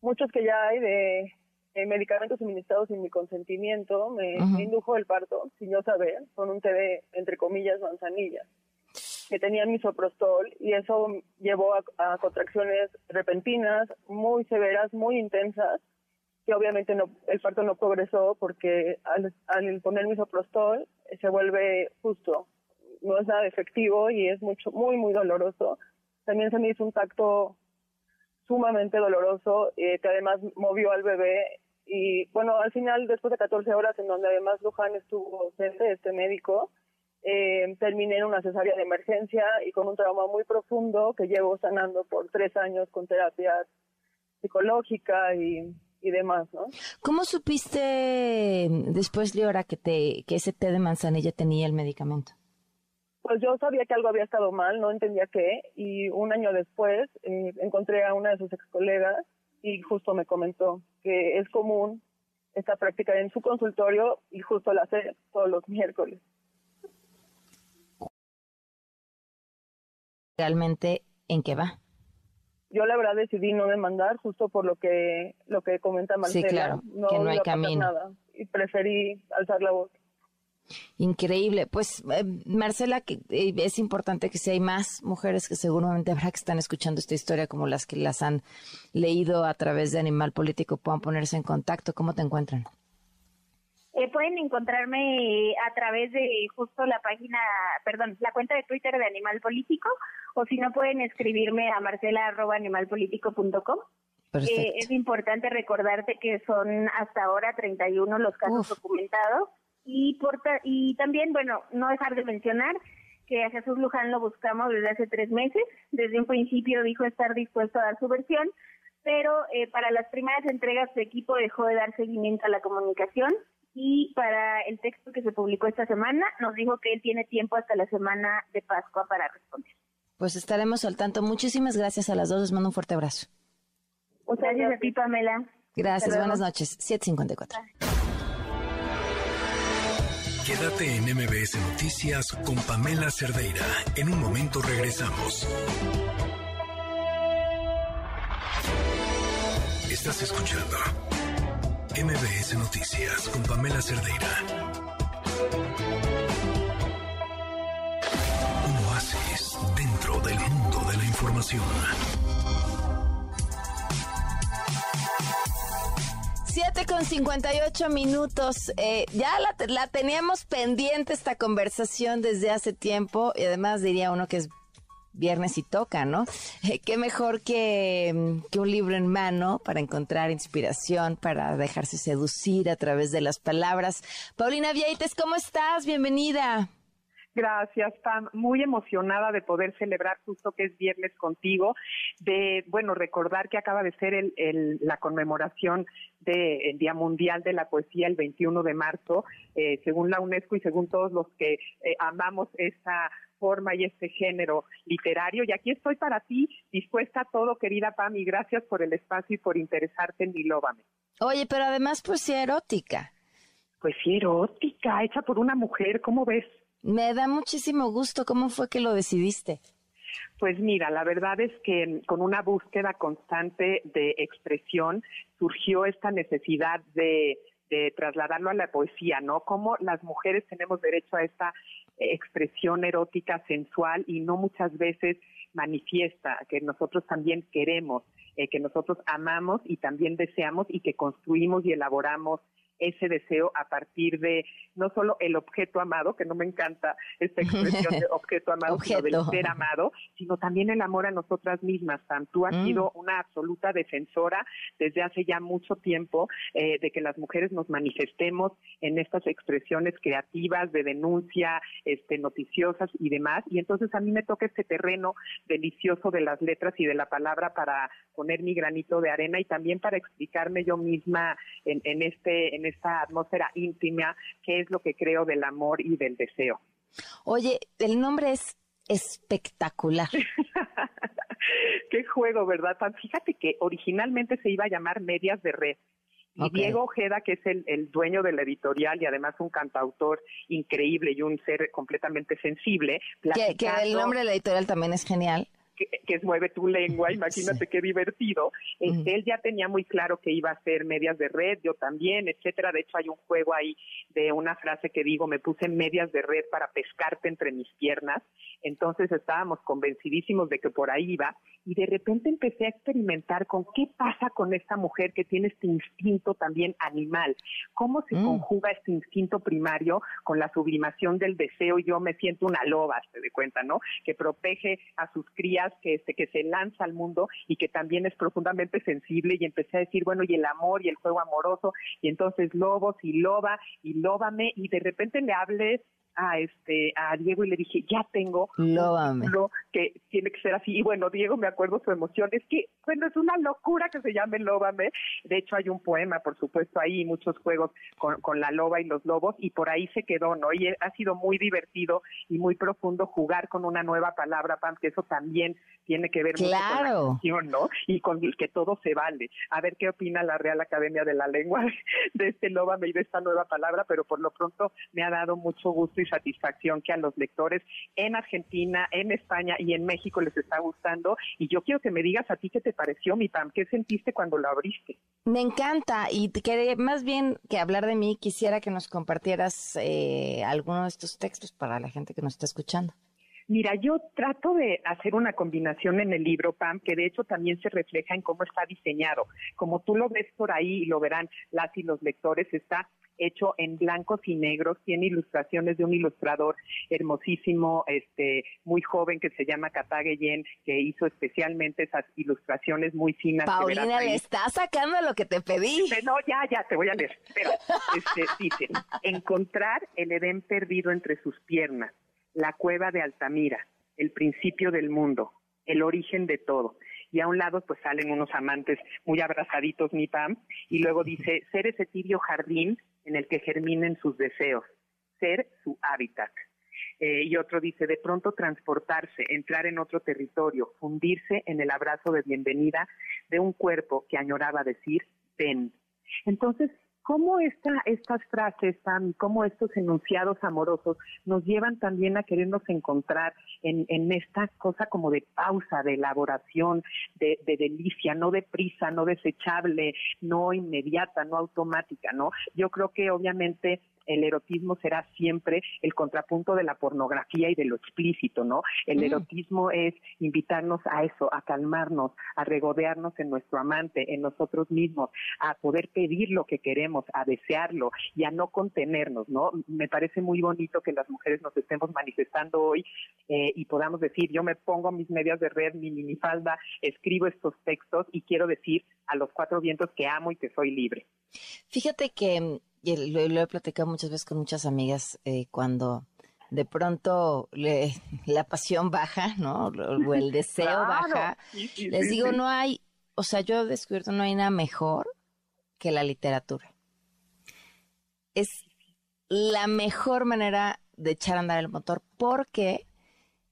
muchos que ya hay de eh, medicamentos suministrados sin mi consentimiento, me, indujo el parto sin yo saber, con un té de, entre comillas, manzanilla, que tenía misoprostol y eso llevó a, contracciones repentinas, muy severas, muy intensas, que obviamente no, el parto no progresó porque al, al poner misoprostol eh, se vuelve justo, no es nada efectivo y es mucho, muy, muy doloroso. También se me hizo un tacto sumamente doloroso, eh, que además movió al bebé y bueno, al final, después de 14 horas, en donde además Luján estuvo ausente, este médico, eh, terminé en una cesárea de emergencia y con un trauma muy profundo que llevo sanando por tres años con terapia psicológica y, y demás, ¿no?
¿Cómo supiste después, Leora, que, te, que ese té de manzanilla tenía el medicamento?
Pues yo sabía que algo había estado mal, no entendía qué, y un año después eh, encontré a una de sus ex colegas y justo me comentó que es común esta práctica en su consultorio y justo la hace todos los miércoles.
¿Realmente en qué va?
Yo la verdad decidí no demandar justo por lo que lo que comenta Marcela.
Sí, claro, no que no hay camino.
Nada, y preferí alzar la voz.
Increíble. Pues, eh, Marcela, que, eh, es importante que si hay más mujeres que seguramente habrá que están escuchando esta historia, como las que las han leído a través de Animal Político, puedan ponerse en contacto. ¿Cómo te encuentran?
Eh, pueden encontrarme a través de justo la página, perdón, la cuenta de Twitter de Animal Político, o si no pueden escribirme a marcela.animalpolitico.com. Eh, es importante recordarte que son hasta ahora 31 los casos documentados y, por y también, bueno, no dejar de mencionar que a Jesús Luján lo buscamos desde hace tres meses. Desde un principio dijo estar dispuesto a dar su versión, pero eh, para las primeras entregas su equipo dejó de dar seguimiento a la comunicación y para el texto que se publicó esta semana nos dijo que él tiene tiempo hasta la semana de Pascua para responder.
Pues estaremos al tanto. Muchísimas gracias a las dos. Les mando un fuerte abrazo.
Muchas gracias a ti, Pamela.
Gracias. Buenas noches. 754.
Quédate en MBS Noticias con Pamela Cerdeira. En un momento regresamos. Estás escuchando MBS Noticias con Pamela Cerdeira. Un oasis dentro del mundo de la información.
7 con 58 minutos. Eh, ya la, la teníamos pendiente esta conversación desde hace tiempo y además diría uno que es viernes y toca, ¿no? Eh, qué mejor que, mm, que, un libro en mano para encontrar inspiración, para dejarse seducir a través de las palabras. Paulina Vieites, ¿cómo estás? Bienvenida.
Gracias, Pam. Muy emocionada de poder celebrar justo que es viernes contigo, de, bueno, recordar que acaba de ser el, la conmemoración del Día Mundial de la Poesía el 21 de marzo, eh, según la UNESCO y según todos los que eh, amamos esta forma y este género literario. Y aquí estoy para ti, dispuesta a todo, querida Pam, y gracias por el espacio y por interesarte en Milóbame.
Oye, pero además poesía erótica.
Poesía erótica, hecha por una mujer, ¿cómo ves?
Me da muchísimo gusto. ¿Cómo fue que lo decidiste?
Pues mira, la verdad es que con una búsqueda constante de expresión surgió esta necesidad de, trasladarlo a la poesía, ¿no? Cómo las mujeres tenemos derecho a esta expresión erótica, sensual y no muchas veces manifiesta, que nosotros también queremos, eh, que nosotros amamos y también deseamos y que construimos y elaboramos ese deseo a partir de no solo el objeto amado, que no me encanta esta expresión de objeto amado, sino del ser amado, sino también el amor a nosotras mismas. Sam, tú has mm. sido una absoluta defensora desde hace ya mucho tiempo eh, de que las mujeres nos manifestemos en estas expresiones creativas de denuncia, este, noticiosas y demás. Y entonces a mí me toca este terreno delicioso de las letras y de la palabra para poner mi granito de arena y también para explicarme yo misma en, en este en esta atmósfera íntima, que es lo que creo del amor y del deseo.
Oye, el nombre es espectacular.
Qué juego, ¿verdad? Fíjate que originalmente se iba a llamar Medias de Red. Y Diego Ojeda, que es el, el, dueño de la editorial y además un cantautor increíble y un ser completamente sensible.
Que, que el nombre de la editorial también es genial
que, que mueve tu lengua, imagínate qué divertido. Este, él ya tenía muy claro que iba a hacer medias de red, yo también, etcétera. De hecho, hay un juego ahí de una frase que digo, me puse medias de red para pescarte entre mis piernas. Entonces estábamos convencidísimos de que por ahí iba y de repente empecé a experimentar con qué pasa con esta mujer que tiene este instinto también animal, cómo se mm. conjuga este instinto primario con la sublimación del deseo yo me siento una loba, se de cuenta, ¿no? Que protege a sus crías, que, que se lanza al mundo y que también es profundamente sensible y empecé a decir, bueno, y el amor y el juego amoroso y entonces lobos y loba y lóbame y de repente le hables a este a Diego y le dije ya tengo
lo
que tiene que ser así y bueno Diego me acuerdo su emoción. Es que bueno es una locura que se llame Lóbame de hecho hay un poema por supuesto ahí muchos juegos con, con la loba y los lobos y por ahí se quedó no y ha sido muy divertido y muy profundo jugar con una nueva palabra Pam que eso también tiene que ver
mucho
con la canción, no y con que todo se vale. A ver qué opina la Real Academia de la Lengua de este Lóbame y de esta nueva palabra pero por lo pronto me ha dado mucho gusto y satisfacción que a los lectores en Argentina, en España y en México les está gustando. Y yo quiero que me digas a ti qué te pareció, mi Pam, qué sentiste cuando lo abriste.
Me encanta y que más bien que hablar de mí, quisiera que nos compartieras eh, alguno de estos textos para la gente que nos está escuchando.
Mira, yo trato de hacer una combinación en el libro, Pam, que de hecho también se refleja en cómo está diseñado. Como tú lo ves por ahí y lo verán las y los lectores, está hecho en blancos y negros, tiene ilustraciones de un ilustrador hermosísimo, este, muy joven que se llama Katageyen, que hizo especialmente esas ilustraciones muy finas.
Paulina, le está sacando lo que te pedí.
No, ya, ya, te voy a leer. Pero, este, dice, encontrar el Edén perdido entre sus piernas la cueva de Altamira, el principio del mundo, el origen de todo. Y a un lado pues salen unos amantes muy abrazaditos, mi pam, y luego dice, ser ese tibio jardín en el que germinen sus deseos, ser su hábitat. Eh, y otro dice, de pronto transportarse, entrar en otro territorio, fundirse en el abrazo de bienvenida de un cuerpo que añoraba decir, ven. Entonces, cómo esta, estas frases, Sam, cómo estos enunciados amorosos nos llevan también a querernos encontrar en, en esta cosa como de pausa, de elaboración, de, de, delicia, no de prisa, no desechable, no inmediata, no automática, ¿no? Yo creo que obviamente el erotismo será siempre el contrapunto de la pornografía y de lo explícito, ¿no? El mm. erotismo es invitarnos a eso, a calmarnos, a regodearnos en nuestro amante, en nosotros mismos, a poder pedir lo que queremos, a desearlo y a no contenernos, ¿no? Me parece muy bonito que las mujeres nos estemos manifestando hoy eh, y podamos decir, yo me pongo mis medias de red, mi minifalda, escribo estos textos y quiero decir a los cuatro vientos que amo y que soy libre.
Fíjate que y lo, he platicado muchas veces con muchas amigas, eh, cuando de pronto le, la pasión baja, ¿no? O el deseo baja. les digo, no hay, o sea, yo he descubierto no hay nada mejor que la literatura. Es la mejor manera de echar a andar el motor porque,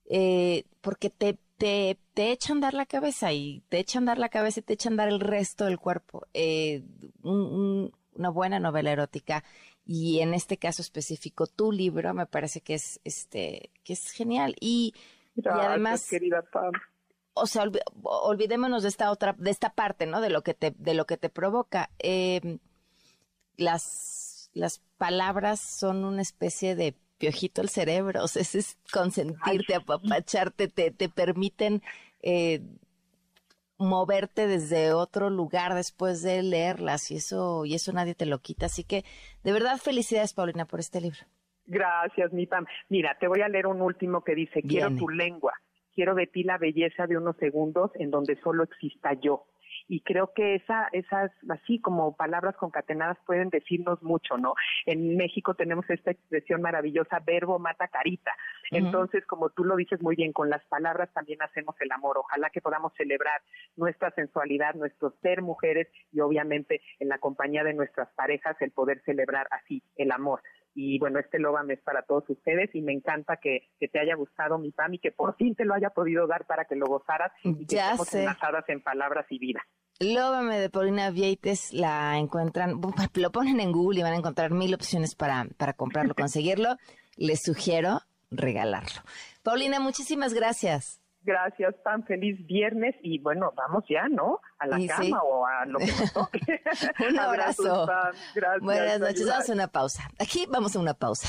eh, porque te, te, te, echa a andar la cabeza y te echa a andar la cabeza y te echa a andar el resto del cuerpo. Eh, un, una buena novela erótica y en este caso específico tu libro me parece que es este que es genial. Y, además
querida Pam.
o sea olvidémonos de esta otra de esta parte no de lo que te de lo que te provoca. Em, las las palabras son una especie de piojito al cerebro o sea, es consentirte apapacharte te te permiten eh, moverte desde otro lugar después de leerlas y eso y eso nadie te lo quita. Así que de verdad felicidades Paulina por este libro.
Gracias, mi Pam. Mira, te voy a leer un último que dice, quiero tu lengua, quiero de ti la belleza de unos segundos en donde solo exista yo y creo que esa, esas, así como palabras concatenadas pueden decirnos mucho, ¿no? En México tenemos esta expresión maravillosa, verbo mata carita. Entonces, como tú lo dices muy bien, con las palabras también hacemos el amor. Ojalá que podamos celebrar nuestra sensualidad, nuestro ser mujeres y obviamente en la compañía de nuestras parejas el poder celebrar así el amor. Y bueno, este Loban es para todos ustedes y me encanta que, te haya gustado mi PAM y que por fin te lo haya podido dar para que lo gozaras y que
ya
estemos enlazadas en palabras y vida.
Lóbame de Paulina Vieites la encuentran, lo ponen en Google y van a encontrar mil opciones para, para comprarlo, conseguirlo. Les sugiero regalarlo. Paulina, muchísimas gracias.
Gracias, tan feliz viernes y bueno, vamos ya, ¿no? A la cama o a lo que nos toque.
Un abrazo. Gracias. Buenas noches, vamos a una pausa. Aquí vamos a una pausa.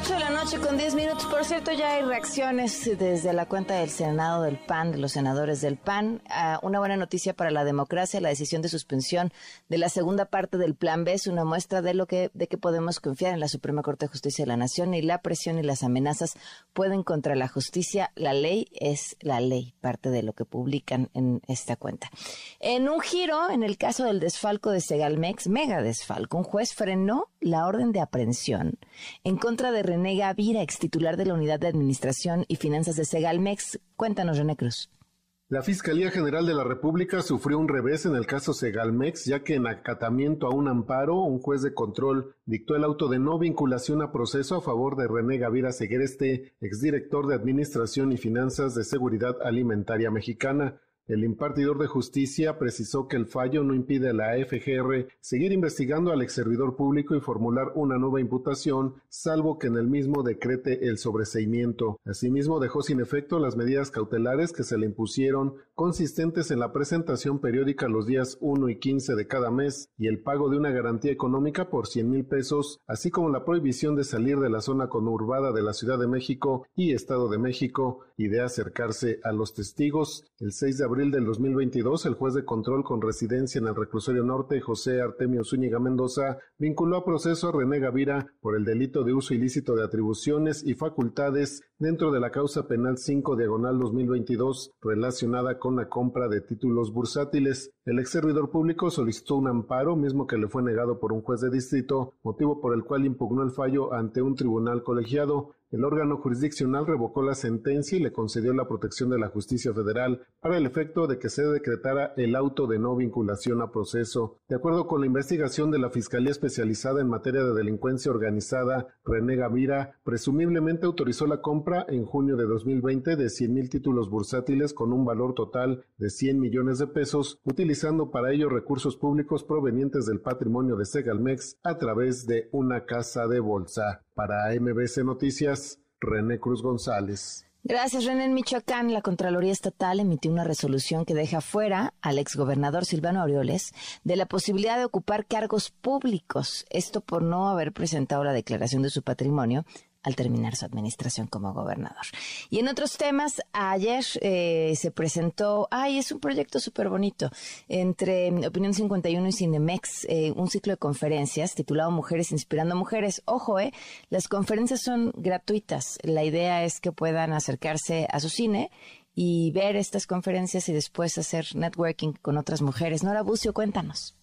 8 de la noche con 10 minutos. Por cierto, ya hay reacciones desde la cuenta del Senado del PAN, de los senadores del PAN. una buena noticia para la democracia, la decisión de suspensión de la segunda parte del Plan B es una muestra de lo que de que podemos confiar en la Suprema Corte de Justicia de la Nación y la presión y las amenazas pueden contra la justicia. La ley es la ley, parte de lo que publican en esta cuenta. En un giro, en el caso del desfalco de Segalmex, mega desfalco, un juez frenó la orden de aprehensión en contra de René Gavira, ex titular de la Unidad de Administración y Finanzas de Segalmex. Cuéntanos, René Cruz.
La Fiscalía General de la República sufrió un revés en el caso Segalmex, ya que en acatamiento a un amparo, un juez de control dictó el auto de no vinculación a proceso a favor de René Gavira Seguereste, exdirector de Administración y Finanzas de Seguridad Alimentaria Mexicana. El impartidor de justicia precisó que el fallo no impide a la FGR seguir investigando al ex servidor público y formular una nueva imputación, salvo que en el mismo decrete el sobreseimiento. Asimismo, dejó sin efecto las medidas cautelares que se le impusieron, consistentes en la presentación periódica los días 1 y 15 de cada mes y el pago de una garantía económica por 100 mil pesos, así como la prohibición de salir de la zona conurbada de la Ciudad de México y Estado de México y de acercarse a los testigos. El 6 de abril del 2022, el juez de control con residencia en el reclusorio norte, José Artemio Zúñiga Mendoza, vinculó a proceso a René Gavira por el delito de uso ilícito de atribuciones y facultades dentro de la causa penal 5 diagonal 2022 relacionada con la compra de títulos bursátiles. El ex servidor público solicitó un amparo, mismo que le fue negado por un juez de distrito, motivo por el cual impugnó el fallo ante un tribunal colegiado. El órgano jurisdiccional revocó la sentencia y le concedió la protección de la justicia federal para el efecto de que se decretara el auto de no vinculación a proceso. De acuerdo con la investigación de la Fiscalía Especializada en Materia de Delincuencia Organizada, René Gavira presumiblemente autorizó la compra en junio de 2020 de 100 mil títulos bursátiles con un valor total de 100 millones de pesos, para ello recursos públicos provenientes del patrimonio de Segalmex a través de una casa de bolsa. Para MBC Noticias, René Cruz González.
Gracias, René. En Michoacán, la Contraloría Estatal emitió una resolución que deja fuera al exgobernador Silvano Aureoles de la posibilidad de ocupar cargos públicos. Esto por no haber presentado la declaración de su patrimonio al terminar su administración como gobernador. Y en otros temas, ayer eh, se presentó, ay, es un proyecto súper bonito, entre Opinión 51 y Cinemex, eh, un ciclo de conferencias titulado Mujeres Inspirando Mujeres. Ojo, eh, las conferencias son gratuitas. La idea es que puedan acercarse a su cine y ver estas conferencias y después hacer networking con otras mujeres. Nora Bucio, cuéntanos.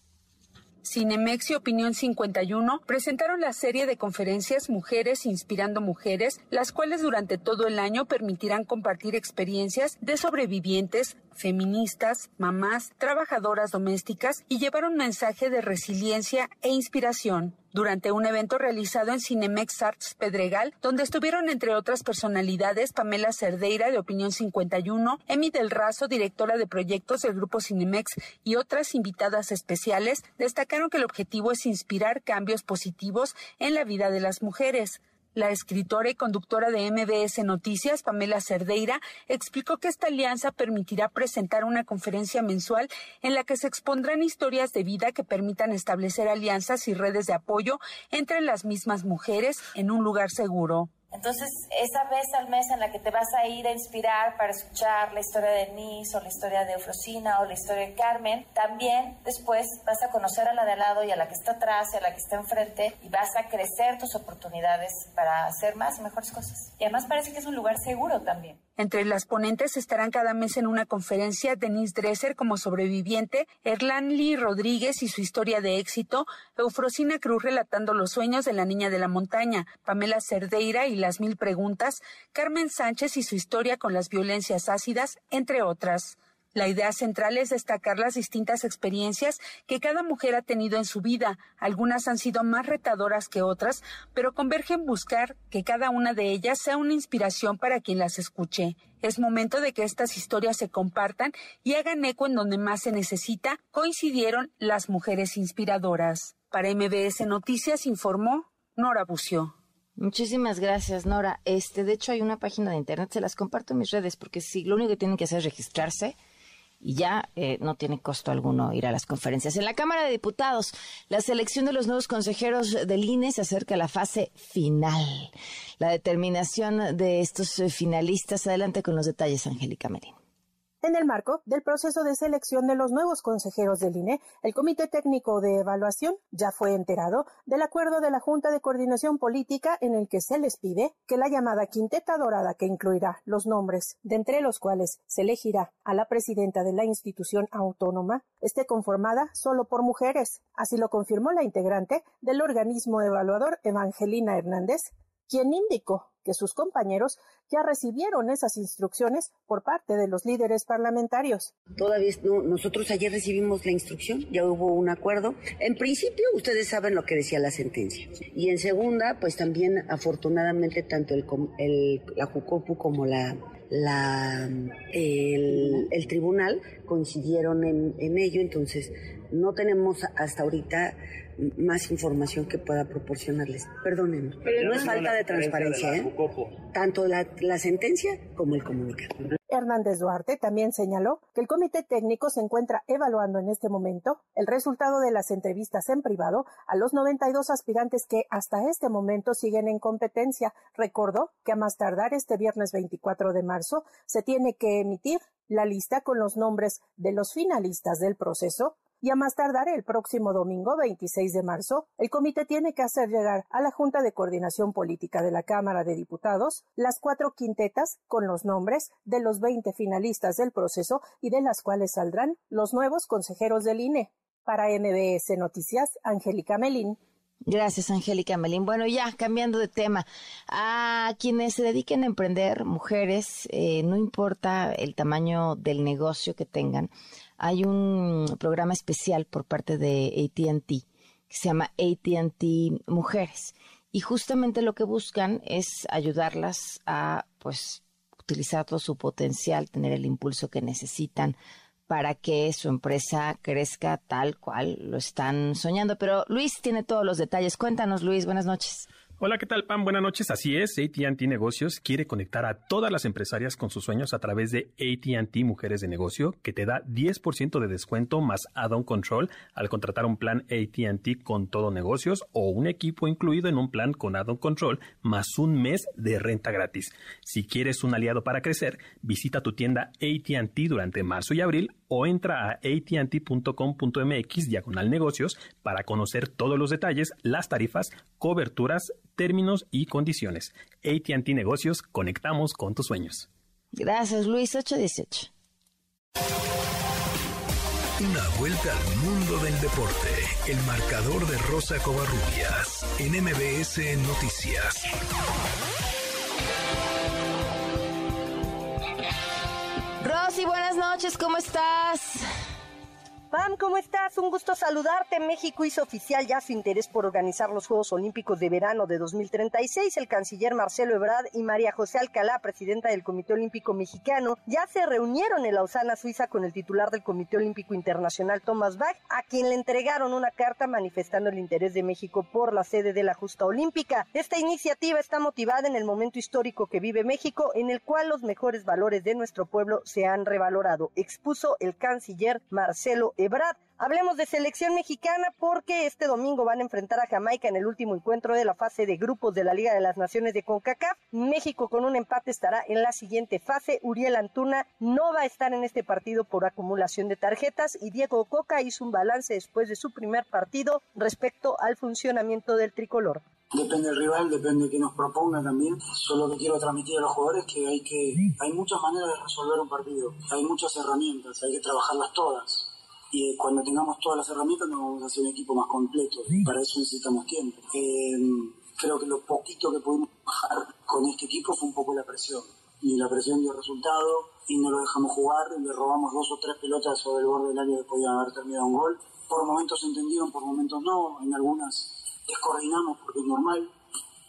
Cinemex y Opinión 51 presentaron la serie de conferencias Mujeres Inspirando Mujeres, las cuales durante todo el año permitirán compartir experiencias de sobrevivientes, feministas, mamás, trabajadoras domésticas y llevar un mensaje de resiliencia e inspiración durante un evento realizado en Cinemex Arts Pedregal, donde estuvieron entre otras personalidades Pamela Cerdeira de Opinión 51, Emi del Razo, directora de proyectos del grupo Cinemex y otras invitadas especiales, destacaron que el objetivo es inspirar cambios positivos en la vida de las mujeres. La escritora y conductora de MBS Noticias, Pamela Cerdeira, explicó que esta alianza permitirá presentar una conferencia mensual en la que se expondrán historias de vida que permitan establecer alianzas y redes de apoyo entre las mismas mujeres en un lugar seguro.
Entonces, esa vez al mes en la que te vas a ir a inspirar para escuchar la historia de Denise o la historia de Eufrosina o la historia de Carmen, también después vas a conocer a la de al lado y a la que está atrás y a la que está enfrente y vas a crecer tus oportunidades para hacer más y mejores cosas. Y además parece que es un lugar seguro también.
Entre las ponentes estarán cada mes en una conferencia Denise Dresser como sobreviviente, Erlan Lee Rodríguez y su historia de éxito, Eufrosina Cruz relatando los sueños de la niña de la montaña, Pamela Cerdeira y las mil preguntas, Carmen Sánchez y su historia con las violencias ácidas, entre otras. La idea central es destacar las distintas experiencias que cada mujer ha tenido en su vida. Algunas han sido más retadoras que otras, pero converge en buscar que cada una de ellas sea una inspiración para quien las escuche. Es momento de que estas historias se compartan y hagan eco en donde más se necesita, coincidieron las mujeres inspiradoras. Para MBS Noticias informó Nora Bucio.
Muchísimas gracias, Nora. Este, de hecho, hay una página de internet, se las comparto en mis redes, porque si lo único que tienen que hacer es registrarse y ya eh, no tiene costo alguno ir a las conferencias. En la Cámara de Diputados, la selección de los nuevos consejeros del INE se acerca a la fase final. La determinación de estos eh, finalistas, adelante con los detalles, Angélica Merín.
En el marco del proceso de selección de los nuevos consejeros del INE, el Comité Técnico de Evaluación ya fue enterado del acuerdo de la Junta de Coordinación Política en el que se les pide que la llamada Quinteta Dorada, que incluirá los nombres de entre los cuales se elegirá a la presidenta de la institución autónoma, esté conformada solo por mujeres. Así lo confirmó la integrante del organismo evaluador Evangelina Hernández, quien indicó que sus compañeros ya recibieron esas instrucciones por parte de los líderes parlamentarios.
Todavía no, nosotros ayer recibimos la instrucción, ya hubo un acuerdo. En principio, ustedes saben lo que decía la sentencia. Y en segunda, pues también afortunadamente tanto la Jucopu como la la, el, el, tribunal coincidieron en, en, ello, entonces no tenemos hasta ahorita más información que pueda proporcionarles. Perdónenme, no es falta de transparencia, ¿eh? tanto la, la sentencia como el comunicado.
Hernández Duarte también señaló que el comité técnico se encuentra evaluando en este momento el resultado de las entrevistas en privado a los 92 aspirantes que hasta este momento siguen en competencia. Recordó que a más tardar este viernes 24 de marzo se tiene que emitir la lista con los nombres de los finalistas del proceso y a más tardar el próximo domingo 26 de marzo, el comité tiene que hacer llegar a la Junta de Coordinación Política de la Cámara de Diputados las cuatro quintetas con los nombres de los 20 finalistas del proceso y de las cuales saldrán los nuevos consejeros del INE. Para MBS Noticias, Angélica Melín.
Gracias, Angélica Melín. Bueno, ya cambiando de tema, a quienes se dediquen a emprender, mujeres, eh, no importa el tamaño del negocio que tengan, hay un programa especial por parte de ATT que se llama ATT Mujeres. Y justamente lo que buscan es ayudarlas a, pues, utilizar todo su potencial, tener el impulso que necesitan para que su empresa crezca tal cual lo están soñando. Pero Luis tiene todos los detalles. Cuéntanos, Luis, buenas noches.
Hola, ¿qué tal, Pam? Buenas noches. Así es, ATT Negocios quiere conectar a todas las empresarias con sus sueños a través de ATT Mujeres de Negocio, que te da 10% de descuento más add-on control al contratar un plan ATT con todo negocios o un equipo incluido en un plan con add-on control más un mes de renta gratis. Si quieres un aliado para crecer, visita tu tienda ATT durante marzo y abril o entra a atnt.com.mx diagonal negocios para conocer todos los detalles, las tarifas, coberturas, términos y condiciones. ATT Negocios, conectamos con tus sueños.
Gracias, Luis 818.
Una vuelta al mundo del deporte. El marcador de Rosa Covarrubias en MBS Noticias.
Rosy, buenas noches, ¿cómo estás?
Pam, ¿cómo estás? Un gusto saludarte. México hizo oficial ya su interés por organizar los Juegos Olímpicos de Verano de 2036. El canciller Marcelo Ebrard y María José Alcalá, presidenta del Comité Olímpico Mexicano, ya se reunieron en Lausana, Suiza, con el titular del Comité Olímpico Internacional, Thomas Bach, a quien le entregaron una carta manifestando el interés de México por la sede de la justa olímpica. Esta iniciativa está motivada en el momento histórico que vive México, en el cual los mejores valores de nuestro pueblo se han revalorado, expuso el canciller Marcelo Ebrard. Hablemos de selección mexicana porque este domingo van a enfrentar a Jamaica en el último encuentro de la fase de grupos de la Liga de las Naciones de CONCACAF. México con un empate estará en la siguiente fase. Uriel Antuna no va a estar en este partido por acumulación de tarjetas y Diego Coca hizo un balance después de su primer partido respecto al funcionamiento del tricolor.
Depende del rival, depende de que nos proponga también. Solo que quiero transmitir a los jugadores que hay que hay muchas maneras de resolver un partido. Hay muchas herramientas, hay que trabajarlas todas y cuando tengamos todas las herramientas nos vamos a hacer un equipo más completo. Para eso necesitamos tiempo. Eh, creo que lo poquito que pudimos bajar con este equipo fue un poco la presión. Y la presión dio resultado y no lo dejamos jugar, le robamos dos o tres pelotas sobre el borde del área que podían haber terminado un gol. Por momentos entendieron, por momentos no, en algunas descoordinamos porque es normal,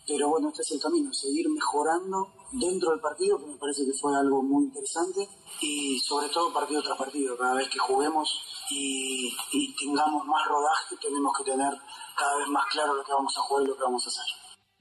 pero bueno, este es el camino, seguir mejorando dentro del partido, que me parece que fue algo muy interesante, y sobre todo partido tras partido, cada vez que juguemos y, tengamos más rodaje, tenemos que tener cada vez más claro lo que vamos a jugar y lo que vamos a hacer.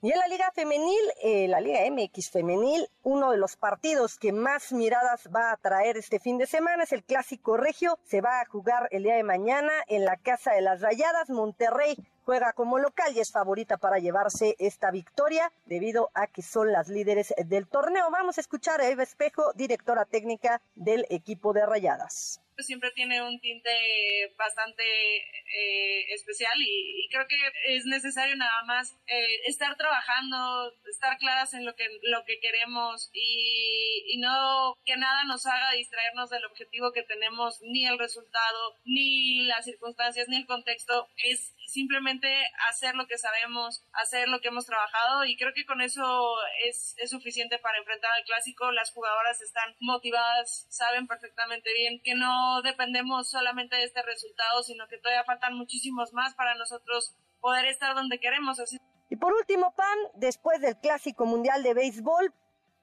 Y en la Liga Femenil, eh, la Liga MX Femenil, uno de los partidos que más miradas va a traer este fin de semana es el Clásico Regio. Se va a jugar el día de mañana en la Casa de las Rayadas. Monterrey juega como local y es favorita para llevarse esta victoria debido a que son las líderes del torneo. Vamos a escuchar a Eva Espejo, directora técnica del equipo de Rayadas
pues siempre tiene un tinte bastante eh, especial y, creo que es necesario nada más eh, estar trabajando, estar claras en lo que, lo que queremos y, y no que nada nos haga distraernos del objetivo que tenemos, ni el resultado, ni las circunstancias, ni el contexto. Es simplemente hacer lo que sabemos, hacer lo que hemos trabajado y creo que con eso es, es suficiente para enfrentar al clásico. Las jugadoras están motivadas, saben perfectamente bien que no dependemos solamente de este resultado, sino que todavía faltan muchísimos más para nosotros poder estar donde queremos. Así.
Y por último, Pan, después del Clásico Mundial de Béisbol,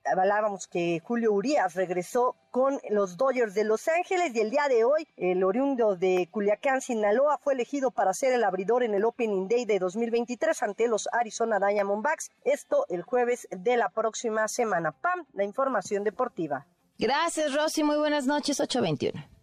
hablábamos que Julio Urias regresó con los Dodgers de Los Ángeles y el día de hoy el oriundo de Culiacán, Sinaloa, fue elegido para ser el abridor en el Opening Day de 2023 ante los Arizona Diamondbacks. Esto el jueves de la próxima semana. Pam, la información deportiva.
Gracias, Rosy. Muy buenas noches, 821.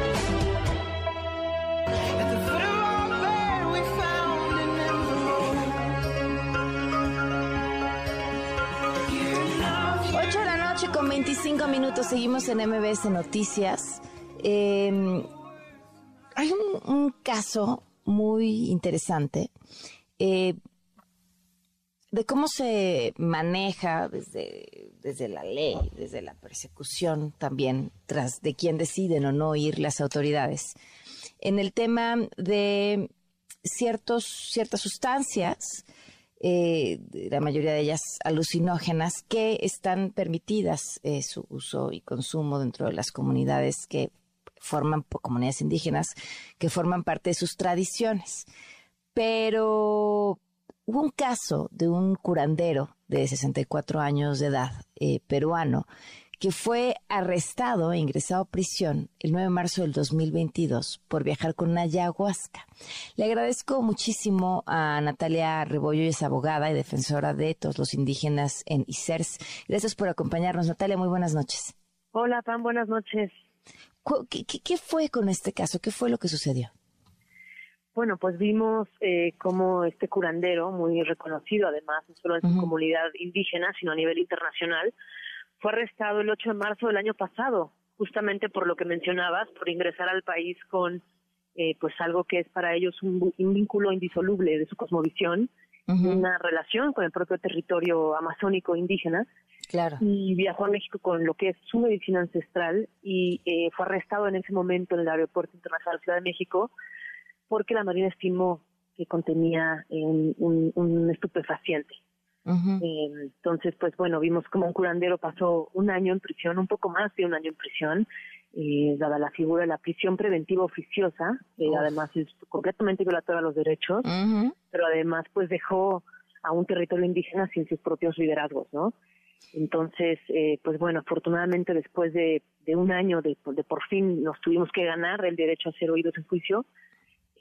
Con 25 minutos seguimos en MBS Noticias. Em, hay un, caso muy interesante. Eh, de cómo se maneja desde, desde la ley, desde la persecución también, tras de quién deciden o no ir las autoridades, en el tema de ciertos, ciertas sustancias, eh, la mayoría de ellas alucinógenas, que están permitidas eh, su uso y consumo dentro de las comunidades que forman, comunidades indígenas, que forman parte de sus tradiciones. Pero Hubo un caso de un curandero de 64 años de edad, eh, peruano, que fue arrestado e ingresado a prisión el 9 de marzo del 2022 por viajar con una ayahuasca. Le agradezco muchísimo a Natalia Rebollo, es abogada y defensora de todos los indígenas en ICERS. Gracias por acompañarnos. Natalia, muy buenas noches.
Hola, Pam, buenas noches.
qué fue con este caso? ¿Qué fue lo que sucedió?
Bueno, pues vimos eh, cómo este curandero, muy reconocido además, no solo en su comunidad indígena, sino a nivel internacional, fue arrestado el 8 de marzo del año pasado, justamente por lo que mencionabas, por ingresar al país con eh, pues algo que es para ellos un, vínculo indisoluble de su cosmovisión, una relación con el propio territorio amazónico indígena.
Claro.
Y viajó a México con lo que es su medicina ancestral y eh, fue arrestado en ese momento en el Aeropuerto Internacional de Ciudad de México porque la Marina estimó que contenía un, un, estupefaciente. Eh, entonces, pues bueno, vimos como un curandero pasó un año en prisión, un poco más de un año en prisión, eh, dada la figura de la prisión preventiva oficiosa, que además es completamente violatoria a los derechos, pero además pues dejó a un territorio indígena sin sus propios liderazgos, ¿no? Entonces, eh, pues bueno, afortunadamente después de, de un año de, de, por fin nos tuvimos que ganar el derecho a ser oídos en juicio,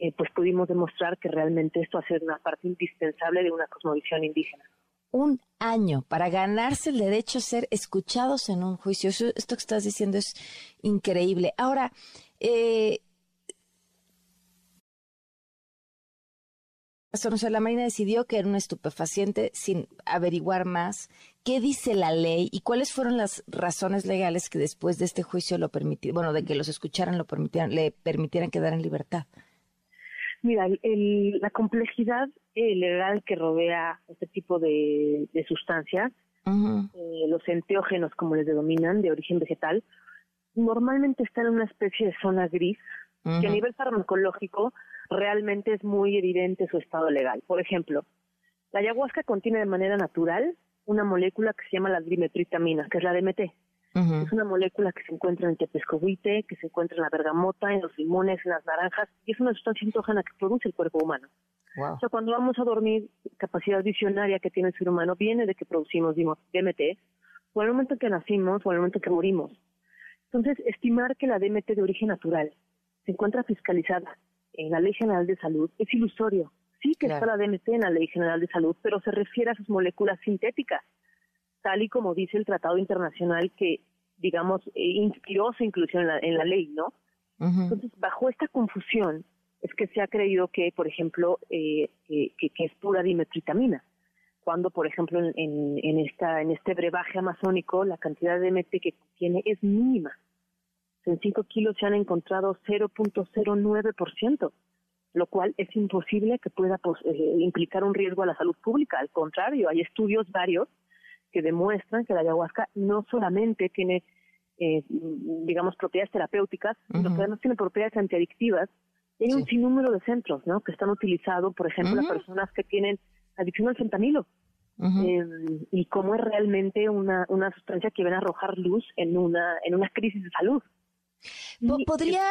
eh, pues pudimos demostrar que realmente esto hace una parte indispensable de una cosmovisión indígena.
Un año para ganarse el derecho a ser escuchados en un juicio. esto que estás diciendo es increíble. Ahora, eh, la Marina decidió que era un estupefaciente sin averiguar más qué dice la ley y cuáles fueron las razones legales que después de este juicio lo permitieron, bueno, de que los escucharan, lo permitieran, le permitieran quedar en libertad.
Mira, la complejidad eh, legal que rodea este tipo de, sustancias, eh, los enteógenos, como les denominan, de origen vegetal, normalmente están en una especie de zona gris, que a nivel farmacológico realmente es muy evidente su estado legal. Por ejemplo, la ayahuasca contiene de manera natural una molécula que se llama la dimetritamina, que es la DMT. Es una molécula que se encuentra en el tepescohuite, que se encuentra en la bergamota, en los limones, en las naranjas, y es una sustancia entógena que produce el cuerpo humano. O sea, cuando vamos a dormir, capacidad visionaria que tiene el ser humano viene de que producimos DMT, o en el momento en que nacimos, o en el momento en que morimos. Entonces, estimar que la DMT de origen natural se encuentra fiscalizada en la Ley General de Salud es ilusorio. Sí que está la DMT en la Ley General de Salud, pero se refiere a sus moléculas sintéticas tal y como dice el tratado internacional que, digamos, eh, inspiró su inclusión en la, ley, ¿no? Entonces, bajo esta confusión es que se ha creído que, por ejemplo, eh, que, que, es pura dimetritamina cuando, por ejemplo, en, en, esta, en este brebaje amazónico la cantidad de DMT que contiene es mínima. En 5 kilos se han encontrado 0.09%, lo cual es imposible que pueda pues, eh, implicar un riesgo a la salud pública. Al contrario, hay estudios varios que demuestran que la ayahuasca no solamente tiene, eh, digamos, propiedades terapéuticas, sino que además tiene propiedades antiadictivas. Hay un sinnúmero de centros, ¿no? Que están utilizados, por ejemplo, las personas que tienen adicción al fentanilo. Em, y cómo es realmente una, una sustancia que viene a arrojar luz en una, en una crisis de salud.
¿Podría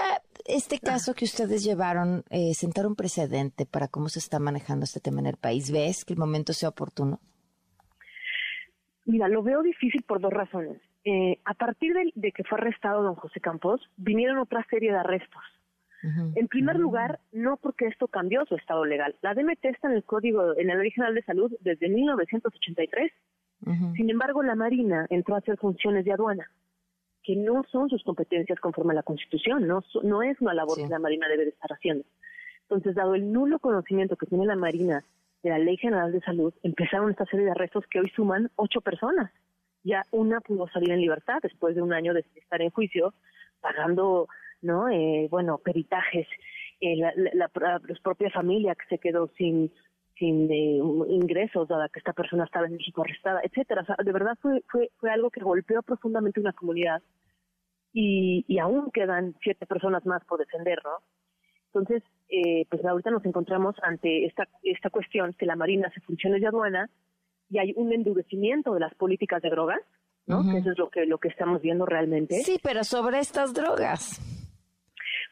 este caso que ustedes llevaron eh, sentar un precedente para cómo se está manejando este tema en el país? ¿Ves que el momento sea oportuno?
Mira, lo veo difícil por dos razones. Eh, a partir de, que fue arrestado don José Campos, vinieron otra serie de arrestos. En primer lugar, no porque esto cambió su estado legal. La DMT está en el Código, en la Ley General de Salud desde 1983. Sin embargo, la Marina entró a hacer funciones de aduana, que no son sus competencias conforme a la Constitución, no, no es una labor que la Marina debe de estar haciendo. Entonces, dado el nulo conocimiento que tiene la Marina de la Ley General de Salud, empezaron esta serie de arrestos que hoy suman ocho personas. Ya una pudo salir en libertad después de un año de estar en juicio, pagando ¿no? Eh, bueno, peritajes, eh, la, la, propia familia que se quedó sin sin eh, ingresos dada que esta persona estaba en México arrestada, etcétera. O sea, de verdad fue, fue, fue algo que golpeó profundamente una comunidad y, y aún quedan siete personas más por defender, ¿no? Entonces, eh, pues ahorita nos encontramos ante esta, esta cuestión que la Marina hace funciones de aduana y hay un endurecimiento de las políticas de drogas, ¿no? Que eso es lo que, lo que estamos viendo realmente.
Sí, pero sobre estas drogas.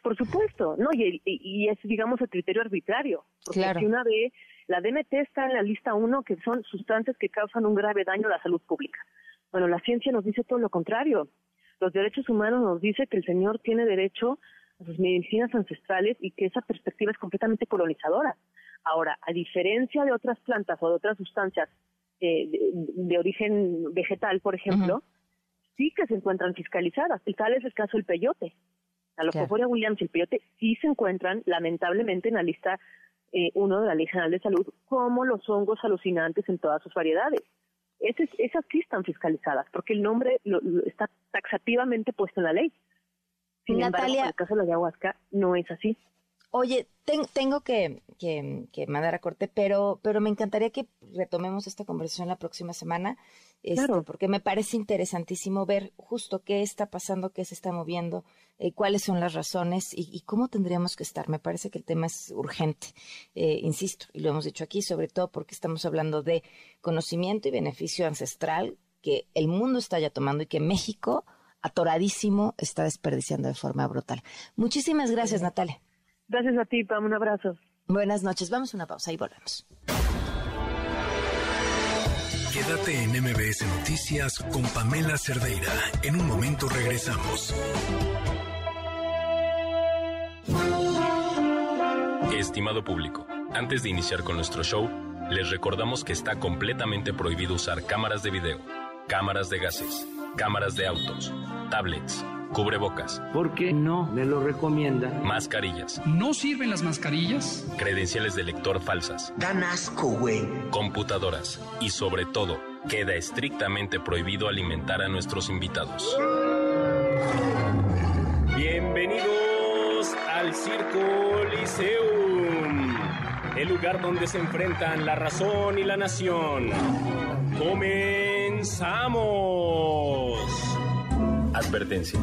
Por supuesto, ¿no? Y, y, es, digamos, el criterio arbitrario. Porque si una vez la DMT está en la lista 1, que son sustancias que causan un grave daño a la salud pública. Bueno, la ciencia nos dice todo lo contrario. Los derechos humanos nos dice que el Señor tiene derecho a sus medicinas ancestrales y que esa perspectiva es completamente colonizadora. Ahora, a diferencia de otras plantas o de otras sustancias eh, de, origen vegetal, por ejemplo, sí que se encuentran fiscalizadas. Y tal es el caso del peyote. La Lopophoria Williams y el peyote sí se encuentran, lamentablemente, en la lista eh, uno de la Ley General de Salud, como los hongos alucinantes en todas sus variedades. esas sí están fiscalizadas, porque el nombre está taxativamente puesto en la ley. Sin embargo, en el caso de la ayahuasca no es así.
Oye, tengo que, mandar a corte, pero, pero me encantaría que retomemos esta conversación la próxima semana, este, porque me parece interesantísimo ver justo qué está pasando, qué se está moviendo, eh, cuáles son las razones y, cómo tendríamos que estar. Me parece que el tema es urgente, eh, insisto, y lo hemos dicho aquí, sobre todo porque estamos hablando de conocimiento y beneficio ancestral que el mundo está ya tomando y que México, atoradísimo, está desperdiciando de forma brutal. Muchísimas gracias, Natalia.
Gracias a ti, Pam. Un abrazo.
Buenas noches. Vamos a una pausa y volvemos.
Quédate en MBS Noticias con Pamela Cerdeira. En un momento regresamos.
Estimado público, antes de iniciar con nuestro show, les recordamos que está completamente prohibido usar cámaras de video, cámaras de gases, cámaras de autos, tablets Cubrebocas.
¿Por qué no me lo recomienda?
Mascarillas.
¿No sirven las mascarillas?
Credenciales de lector falsas.
Dan asco, güey.
Computadoras. Y sobre todo, queda estrictamente prohibido alimentar a nuestros invitados.
Bienvenidos al Circo Liceum, el lugar donde se enfrentan la razón y la nación. ¡Comenzamos!
Advertencia.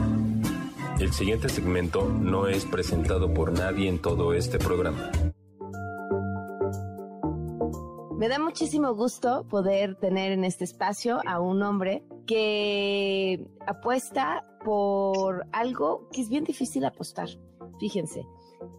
El siguiente segmento no es presentado por nadie en todo este programa.
Me da muchísimo gusto poder tener en este espacio a un hombre que apuesta por algo que es bien difícil apostar. Fíjense,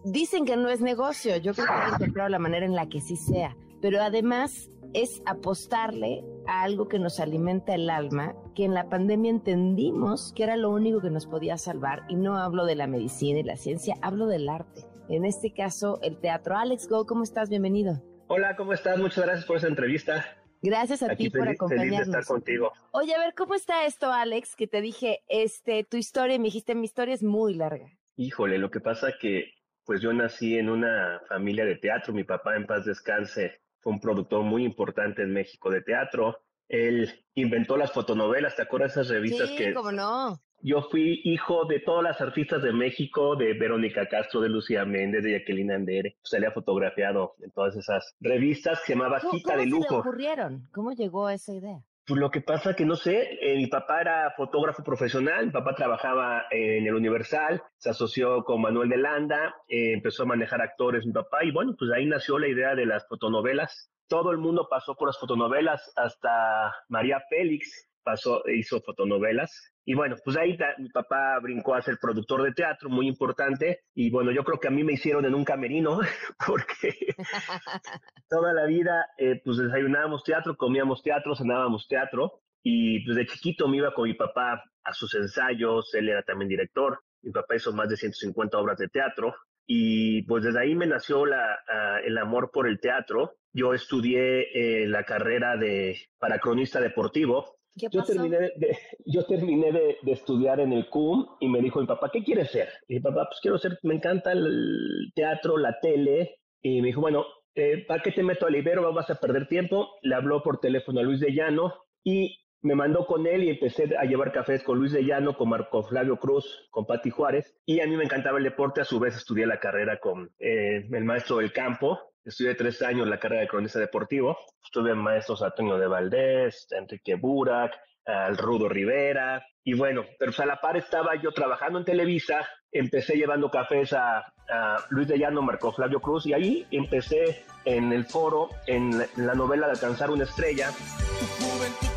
dicen que no es negocio, yo creo que han encontrado la manera en la que sí sea, pero además es apostarle a algo que nos alimenta el alma, que en la pandemia entendimos que era lo único que nos podía salvar, y no hablo de la medicina y la ciencia, hablo del arte. En este caso, el teatro. Alex Go, ¿cómo estás? Bienvenido.
Hola, ¿cómo estás? Muchas gracias por esa entrevista.
Gracias a ti por acompañarnos.
Feliz de estar contigo.
Oye, a ver, ¿cómo está esto, Alex? Que te dije, este, tu historia, y me dijiste, mi historia es muy larga.
Híjole, lo que pasa que, pues yo nací en una familia de teatro. Mi papá, en paz descanse, fue un productor muy importante en México de teatro. Él inventó las fotonovelas, ¿te acuerdas de esas revistas
sí,
que...
cómo no.
Yo fui hijo de todas las artistas de México, de Verónica Castro, de Lucía Méndez, de Jacqueline Andere. Salía fotografiado en todas esas revistas que se llamaba Cita de Lujo.
¿Cómo se le ocurrieron? ¿Cómo llegó a esa idea?
Pues lo que pasa que no sé, mi papá era fotógrafo profesional, mi papá trabajaba en el Universal, se asoció con Manuel de Landa, eh, empezó a manejar actores mi papá y bueno, pues ahí nació la idea de las fotonovelas. Todo el mundo pasó por las fotonovelas, hasta María Félix pasó, hizo fotonovelas. Y bueno, pues ahí mi papá brincó a ser productor de teatro, muy importante. Y bueno, yo creo que a mí me hicieron en un camerino, porque toda la vida eh, pues desayunábamos teatro, comíamos teatro, cenábamos teatro. Y pues de chiquito me iba con mi papá a sus ensayos, él era también director. Mi papá hizo más de 150 obras de teatro. Y pues desde ahí me nació la, uh, el amor por el teatro. Yo estudié eh, la carrera de para cronista deportivo.
¿Qué
Yo terminé, de, yo terminé de, de, estudiar en el CUM y me dijo mi papá, ¿qué quieres ser? Y papá, pues quiero ser, me encanta el teatro, la tele. Y me dijo, bueno, eh, ¿para qué te meto al Ibero? Vas a perder tiempo. Le habló por teléfono a Luis de Llano y me mandó con él y empecé a llevar cafés con Luis de Llano, con Marco Flavio Cruz, con Pati Juárez. Y a mí me encantaba el deporte. A su vez estudié la carrera con eh, el maestro del campo. Estudié tres años la carrera de cronista deportivo. Estuve maestros Antonio de Valdés, Enrique Burak, al Rudo Rivera. Y bueno, pero pues a la par estaba yo trabajando en Televisa. Empecé llevando cafés a, a Luis de Llano, Marco Flavio Cruz. Y ahí empecé en el foro, en la, en la novela de Alcanzar una estrella.
Tu juventud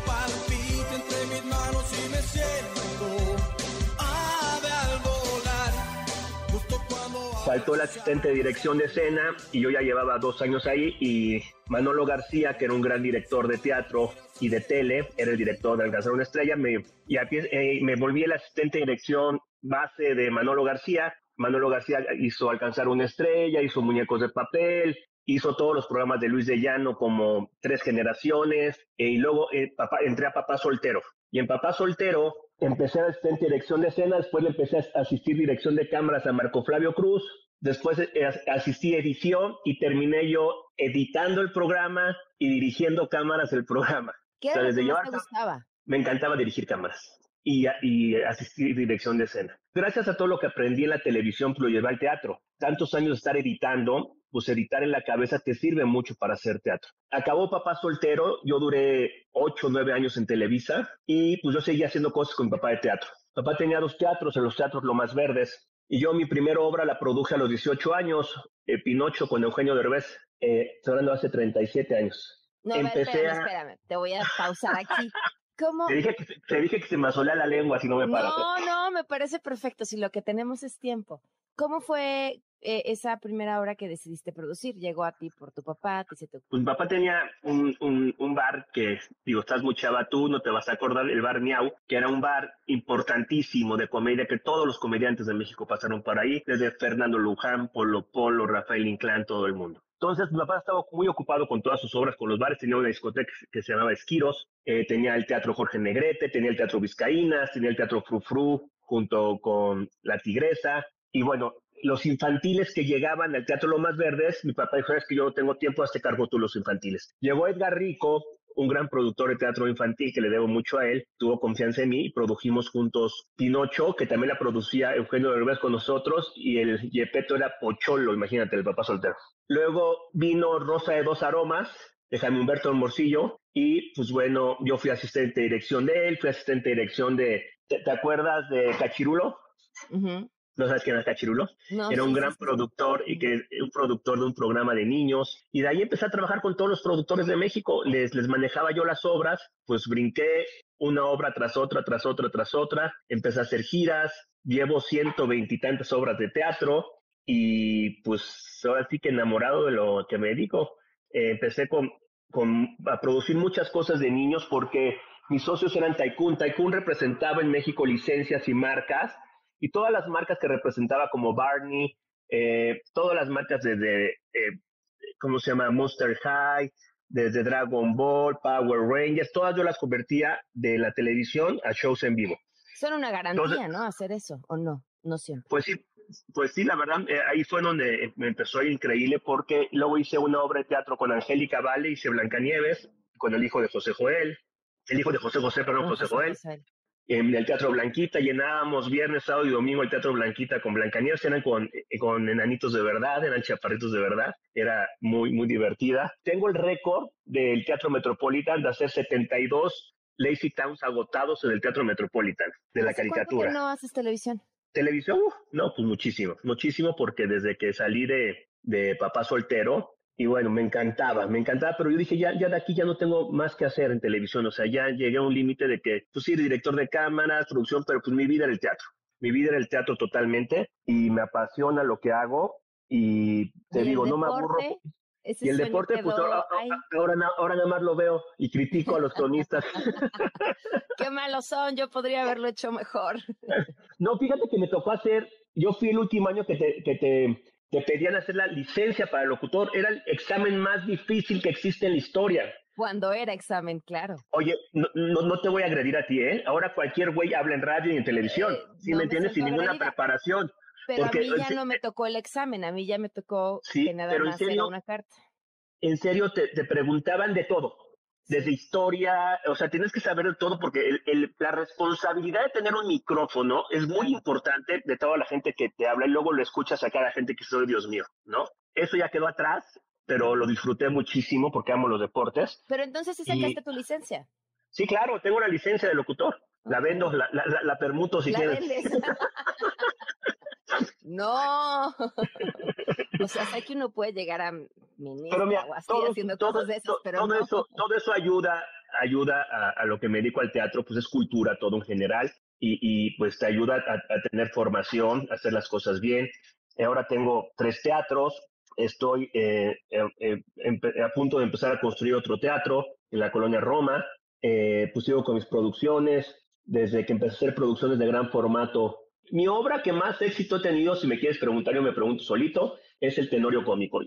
Faltó el asistente de dirección de escena y yo ya llevaba dos años ahí y Manolo García, que era un gran director de teatro y de tele, era el director de Alcanzar una estrella, me, y a pie- eh, me volví el asistente de dirección base de Manolo García. Manolo García hizo Alcanzar una estrella, hizo Muñecos de Papel, hizo todos los programas de Luis de Llano como Tres Generaciones, eh, y luego eh, papá, entré a Papá Soltero. Y en Papá Soltero empecé a de dirección de escena, después le empecé a asistir dirección de cámaras a Marco Flavio Cruz, después eh, as- asistí a edición y terminé yo editando el programa y dirigiendo cámaras del programa.
¿Qué
O sea, desde llevar
te gustaba?
me encantaba dirigir cámaras y, y asistir dirección de escena. Gracias a todo lo que aprendí en la televisión, pues lo llevé al teatro. Tantos años de estar editando, pues editar en la cabeza te sirve mucho para hacer teatro. Acabó Papá Soltero, yo duré ocho o nueve años en Televisa y pues yo seguía haciendo cosas con mi papá de teatro. Papá tenía dos teatros, en los teatros Lo Más Verdes, y yo mi primera obra la produje a los 18 años, eh, Pinocho con Eugenio Derbez, eh, estoy hablando hace 37 años.
No,
Empecé
espérame,
a-
espérame. Te voy a pausar aquí. ¿Cómo?
Te dije, que, te dije que se me asolea la lengua si no me paras.
No, no, me parece perfecto. Si lo que tenemos es tiempo. ¿Cómo fue eh, esa primera obra que decidiste producir? ¿Llegó a ti por tu papá? ¿Te se te
Pues mi papá tenía un, un, un bar que, digo, estás muy chava tú, no te vas a acordar, el bar Miau, que era un bar importantísimo de comedia, que todos los comediantes de México pasaron por ahí, desde Fernando Luján, Polo Polo, Rafael Inclán, todo el mundo. Entonces, mi papá estaba muy ocupado con todas sus obras, con los bares, tenía una discoteca que se llamaba Esquiros, eh, tenía el Teatro Jorge Negrete, tenía el Teatro Vizcaínas, tenía el Teatro Fru Fru, junto con La Tigresa, y bueno, los infantiles que llegaban al Teatro Lomas Verdes, mi papá dijo, es que yo no tengo tiempo, hazte cargo tú los infantiles. Llegó Edgar Rico, un gran productor de teatro infantil que le debo mucho a él, tuvo confianza en mí y produjimos juntos Pinocho, que también la producía Eugenio Derbez con nosotros, y el Yepeto era Pocholo, imagínate, el papá soltero. Luego vino Rosa de Dos Aromas, de Jaime Humberto Morcillo, y pues bueno, yo fui asistente de dirección de él, fui asistente de dirección de, ¿te, acuerdas de Cachirulo? ¿No sabes quién era Cachirulo?
No,
era un gran productor y que un productor de un programa de niños. Y de ahí empecé a trabajar con todos los productores de México. Les, les manejaba yo las obras, pues brinqué una obra tras otra, tras otra, tras otra. Empecé a hacer giras, llevo ciento veintitantas obras de teatro y pues ahora sí que enamorado de lo que me dedico. Eh, empecé con, con, a producir muchas cosas de niños porque mis socios eran Tycoon. Tycoon representaba en México licencias y marcas y todas las marcas que representaba como Barney, eh, todas las marcas de, de eh, ¿cómo se llama? Monster High, desde Dragon Ball, Power Rangers, todas yo las convertía de la televisión a shows en vivo.
Son una garantía, ¿no? Hacer eso, ¿o no? No siempre.
Pues sí, pues sí, la verdad, eh, ahí fue donde me empezó increíble porque luego hice una obra de teatro con Angélica Vale, hice Blancanieves, con el hijo de José Joel, el hijo de José José, perdón, José, Joel. En el Teatro Blanquita llenábamos viernes, sábado y domingo el Teatro Blanquita con Blancanieves, eran con, eh, con enanitos de verdad, eran chaparritos de verdad, era muy, muy divertida. Tengo el récord del Teatro Metropolitan de hacer 72 Lazy Towns agotados en el Teatro Metropolitan, de la caricatura.
¿Por qué no haces televisión?
¿Televisión? no, pues muchísimo, muchísimo porque desde que salí de, de papá soltero, y bueno, me encantaba, me encantaba, pero yo dije, ya, ya de aquí ya no tengo más que hacer en televisión, o sea, ya llegué a un límite de que, pues sí, director de cámaras, producción, pero pues mi vida era el teatro, mi vida era el teatro totalmente y me apasiona lo que hago y te digo, no me aburro. y el deporte, pues ahora, ahora, ahora, nada más lo veo y critico a los cronistas.
Qué malos son, yo podría haberlo hecho mejor.
no, fíjate que me tocó hacer, yo fui el último año que te, que te te pedían hacer la licencia para el locutor. Era el examen más difícil que existe en la historia.
Cuando era examen, claro.
Oye, no, no, te voy a agredir a ti, ¿eh? Ahora cualquier güey habla en radio y en televisión, ¿sí me entiendes? Sin ninguna preparación.
Pero a mí ya no me tocó el examen, a mí ya me tocó que nada más era una carta.
En serio, te, te preguntaban de todo desde historia, o sea, tienes que saber de todo porque el, la responsabilidad de tener un micrófono es muy importante de toda la gente que te habla y luego lo escuchas a cada gente que soy, Dios mío, ¿no? Eso ya quedó atrás, pero lo disfruté muchísimo porque amo los deportes.
Pero entonces sí sacaste tu licencia.
Sí, claro, tengo una licencia de locutor. La vendo, la, la, permuto si quieres.
no. o sea, sé que uno puede llegar a ministro o así haciendo cosas de esas, pero
todo eso, todo eso ayuda, ayuda a, lo que me dedico al teatro, pues es cultura todo en general y, y pues te ayuda a, tener formación, a hacer las cosas bien. Ahora tengo tres teatros, estoy eh, eh, eh, a punto de empezar a construir otro teatro en la colonia Roma, pues sigo con mis producciones, desde que empecé a hacer producciones de gran formato. Mi obra que más éxito he tenido, si me quieres preguntar, yo me pregunto solito, es el Tenorio Cómico.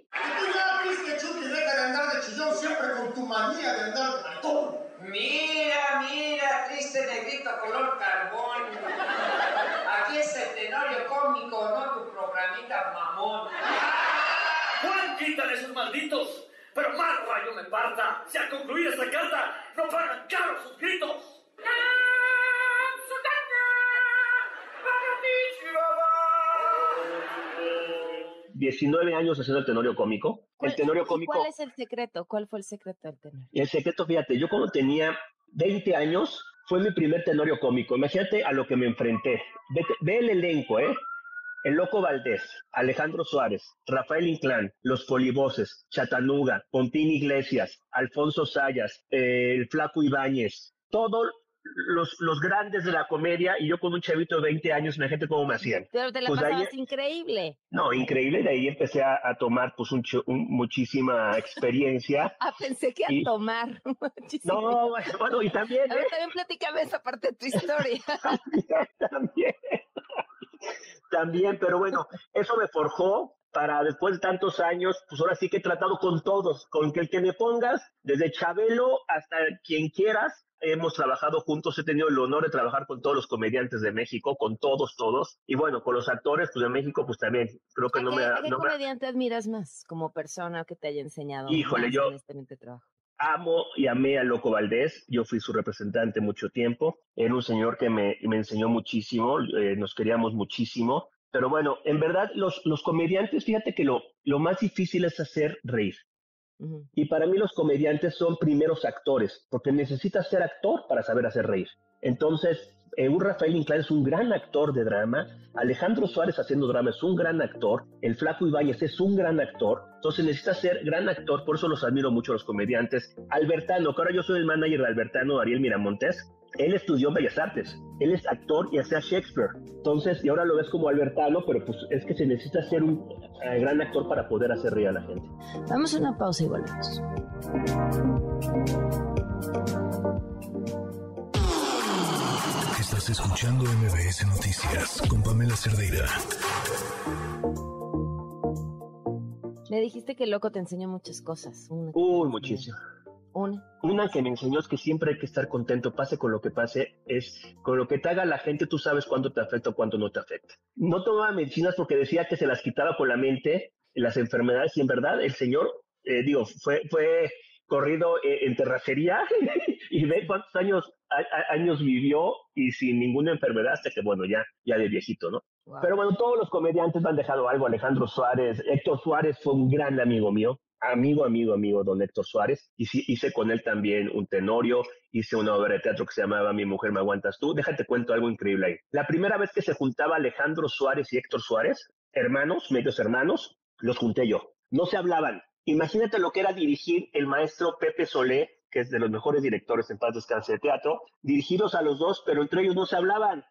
Mira, mira, triste negrito color carbón. Aquí es el tenorio cómico, no tu programita mamón.
Juan, quítale esos malditos. Pero más rayo me parta. Si al concluir esta carta no pagan caro sus gritos.
19 años haciendo el tenorio cómico. El tenorio cómico.
¿Cuál es el secreto? ¿Cuál fue el secreto del tenorio?
El secreto, fíjate, yo cuando tenía 20 años fue mi primer tenorio cómico. Imagínate a lo que me enfrenté. Ve, el elenco, ¿eh? El Loco Valdés, Alejandro Suárez, Rafael Inclán, Los Polivoces, Chatanuga, Pontín Iglesias, Alfonso Sayas, eh, el Flaco Ibáñez, todo los, los grandes de la comedia y yo con un chavito de 20 años, imagínate cómo me hacían.
Pero te la pues pasabas increíble.
No, increíble, de ahí empecé a, tomar pues un, muchísima experiencia.
ah, pensé que a tomar.
no, bueno, y también...
A ver, ¿eh? también platícame esa parte de tu historia.
también, también, pero bueno, eso me forjó para después de tantos años, pues ahora sí que he tratado con todos, con el que me pongas, desde Chabelo hasta quien quieras, hemos trabajado juntos, he tenido el honor de trabajar con todos los comediantes de México, con todos, todos, y bueno, con los actores pues, de México, pues también, creo que no me...
¿Qué comediante admiras más como persona que te haya enseñado?
Híjole, yo este trabajo? amo y amé a Loco Valdés, yo fui su representante mucho tiempo, era un señor que me, me enseñó muchísimo, eh, nos queríamos muchísimo, pero bueno, en verdad los, los comediantes, fíjate que lo, lo más difícil es hacer reír. Y para mí los comediantes son primeros actores, porque necesitas ser actor para saber hacer reír. Entonces, eh, un Rafael Inclán es un gran actor de drama, Alejandro Suárez haciendo drama es un gran actor, el Flaco Ibáñez es un gran actor, entonces necesitas ser gran actor, por eso los admiro mucho los comediantes. Albertano, que ahora yo soy el manager de Albertano, Ariel Miramontes, él estudió Bellas Artes, él es actor y hacía Shakespeare, entonces, y ahora lo ves como Albertano, pero pues es que se necesita ser un eh, gran actor para poder hacer reír a la gente.
Vamos a una pausa y volvemos.
Estás escuchando MBS Noticias con Pamela Cerdeira.
Me dijiste que el loco te enseñó muchas cosas.
Uy, muchísimo.
Una.
Una que me enseñó es que siempre hay que estar contento, pase con lo que pase, es con lo que te haga la gente, tú sabes cuándo te afecta o cuándo no te afecta. No tomaba medicinas porque decía que se las quitaba con la mente las enfermedades y en verdad el señor, eh, digo, fue, fue corrido eh, en terracería y ve cuántos años, años vivió y sin ninguna enfermedad hasta que, bueno, ya, ya de viejito, ¿no? Pero bueno, todos los comediantes me han dejado algo. Alejandro Suárez, Héctor Suárez fue un gran amigo mío, amigo, amigo, amigo, don Héctor Suárez. Y hice con él también un tenorio, hice una obra de teatro que se llamaba Mi mujer me aguantas tú. Déjate cuento algo increíble ahí. La primera vez que se juntaba Alejandro Suárez y Héctor Suárez, hermanos, medios hermanos, los junté yo. No se hablaban. Imagínate lo que era dirigir el maestro Pepe Solé, que es de los mejores directores en paz descanse de teatro, dirigidos a los dos, pero entre ellos no se hablaban.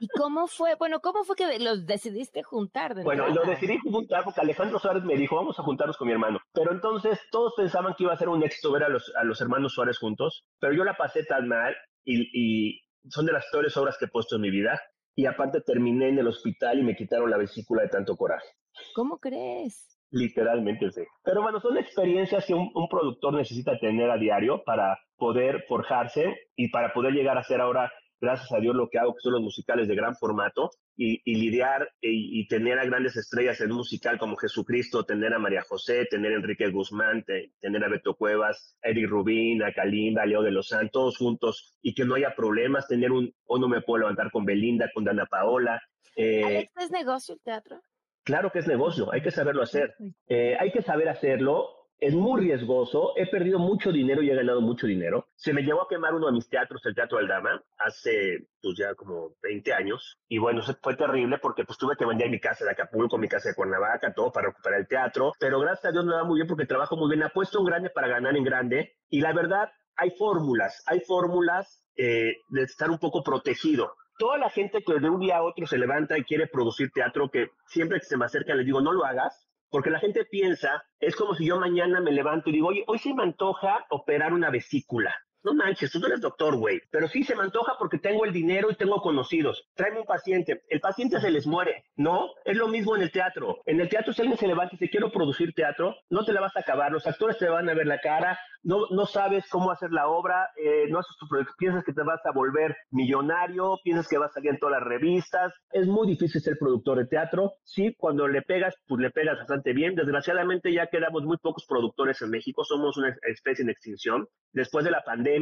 ¿Y cómo fue? Bueno, ¿cómo fue que los decidiste juntar?
bueno, lo decidí juntar porque Alejandro Suárez me dijo, vamos a juntarnos con mi hermano. Pero entonces todos pensaban que iba a ser un éxito ver a los, a los hermanos Suárez juntos, pero yo la pasé tan mal y, y son de las peores obras que he puesto en mi vida. Y aparte terminé en el hospital y me quitaron la vesícula de tanto coraje.
¿Cómo crees?
Literalmente sí. Pero bueno, son experiencias que un, productor necesita tener a diario para poder forjarse y para poder llegar a ser ahora, gracias a Dios, lo que hago, que son los musicales de gran formato y, lidiar y, tener a grandes estrellas en un musical como Jesucristo, tener a María José, tener a Enrique Guzmán, tener a Beto Cuevas, a Eric Rubín, a Kalimba, a Leo de los Santos, juntos y que no haya problemas, tener un, o no me puedo levantar con Belinda, con Dana Paola.
Eh, ¿es negocio el teatro?
Claro que es negocio, hay que saberlo hacer. Eh, hay que saber hacerlo. Es muy riesgoso. He perdido mucho dinero y he ganado mucho dinero. Se me llevó a quemar uno de mis teatros, el Teatro Aldama, hace pues ya como 20 años. Y bueno, fue terrible porque pues tuve que vender mi casa de Acapulco, mi casa de Cuernavaca, todo para recuperar el teatro. Pero gracias a Dios me va muy bien porque trabajo muy bien. Apuesto un grande para ganar en grande. Y la verdad, hay fórmulas, hay fórmulas eh, de estar un poco protegido toda la gente que de un día a otro se levanta y quiere producir teatro, que siempre que se me acerca les digo, no lo hagas, porque la gente piensa, es como si yo mañana me levanto y digo, oye, hoy se me antoja operar una vesícula. No manches, tú no eres doctor, güey. Pero sí se me antoja porque tengo el dinero y tengo conocidos. Tráeme un paciente. El paciente se les muere, ¿no? Es lo mismo en el teatro. En el teatro, si alguien se levanta y dice, quiero producir teatro, no te la vas a acabar. Los actores te van a ver la cara, no, no sabes cómo hacer la obra, eh, no haces tu piensas que te vas a volver millonario, piensas que vas a salir en todas las revistas. Es muy difícil ser productor de teatro. Sí, cuando le pegas, pues le pegas bastante bien. Desgraciadamente ya quedamos muy pocos productores en México, somos una especie en extinción. Después de la pandemia,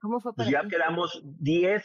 ¿Cómo fue
pues ya quedamos 10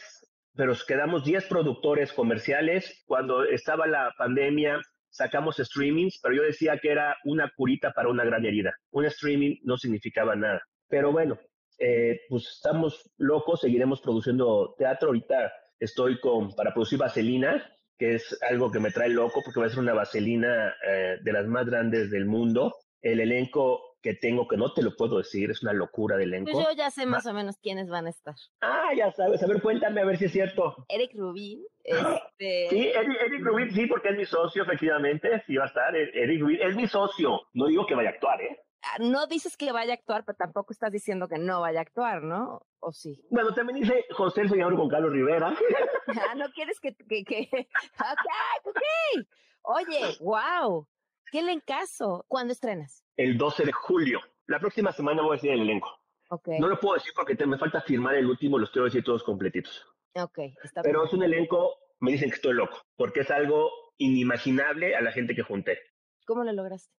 pero quedamos 10 productores comerciales. Cuando estaba la pandemia, sacamos streamings, pero yo decía que era una curita para una gran herida. Un streaming no significaba nada. Pero bueno, eh, pues estamos locos, seguiremos produciendo teatro. Ahorita estoy con, para producir Vaselina, que es algo que me trae loco porque va a ser una Vaselina eh, de las más grandes del mundo. El elenco que tengo, que no te lo puedo decir, es una locura de elenco.
Pues yo ya sé más o menos quiénes van a estar.
Ah, ya sabes. A ver, cuéntame a ver si es cierto.
Eric Rubin.
Este... Sí, Eric, Rubin, sí, porque es mi socio, efectivamente. Sí va a estar. Eric Rubin es mi socio. No digo que vaya a actuar, ¿eh?
no dices que vaya a actuar, pero tampoco estás diciendo que no vaya a actuar, ¿no? ¿O sí?
Bueno, también dice José el señor con Carlos Rivera.
ah, no quieres que... que, que... ok, ok. Oye, wow. ¿Qué le encaso? ¿Cuándo estrenas?
El 12 de julio. La próxima semana voy a decir el elenco.
Okay.
No lo puedo decir porque me falta firmar el último, los quiero decir todos completitos.
Ok, está
Pero es un elenco, me dicen que estoy loco, porque es algo inimaginable a la gente que junté.
¿Cómo lo lograste?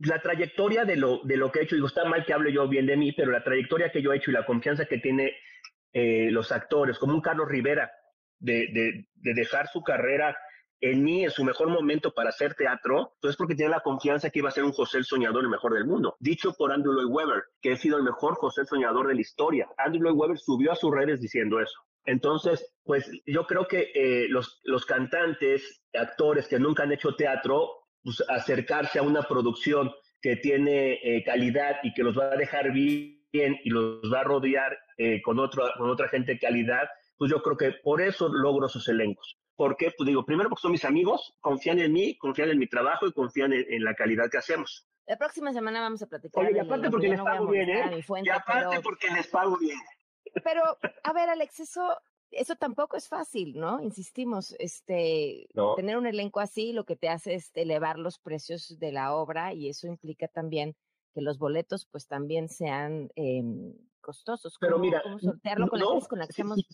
la trayectoria de lo, de lo que he hecho, digo, está mal que hable yo bien de mí, pero la trayectoria que yo he hecho y la confianza que tiene eh, los actores, como un Carlos Rivera, de, de, de, dejar su carrera en mí en su mejor momento para hacer teatro, entonces porque tiene la confianza que iba a ser un José el Soñador el mejor del mundo. Dicho por Andrew Lloyd Webber, que he sido el mejor José el Soñador de la historia. Andrew Lloyd Webber subió a sus redes diciendo eso. Entonces, pues yo creo que eh, los, los cantantes, actores que nunca han hecho teatro, pues, acercarse a una producción que tiene eh, calidad y que los va a dejar bien y los va a rodear eh, con, otro, con otra gente de calidad, pues yo creo que por eso logro esos elencos. ¿Por qué? Pues digo, primero porque son mis amigos, confían en mí, confían en mi trabajo y confían en, la calidad que hacemos.
La próxima semana vamos a platicar.
Oye, y aparte porque les pago bien, ¿eh? y aparte porque les pago bien.
Pero, a ver, Alex, eso eso tampoco es fácil, ¿no? Insistimos, este, tener un elenco así lo que te hace es elevar los precios de la obra y eso implica también que los boletos pues también sean em, costosos.
Pero mira,
sortearlo con la que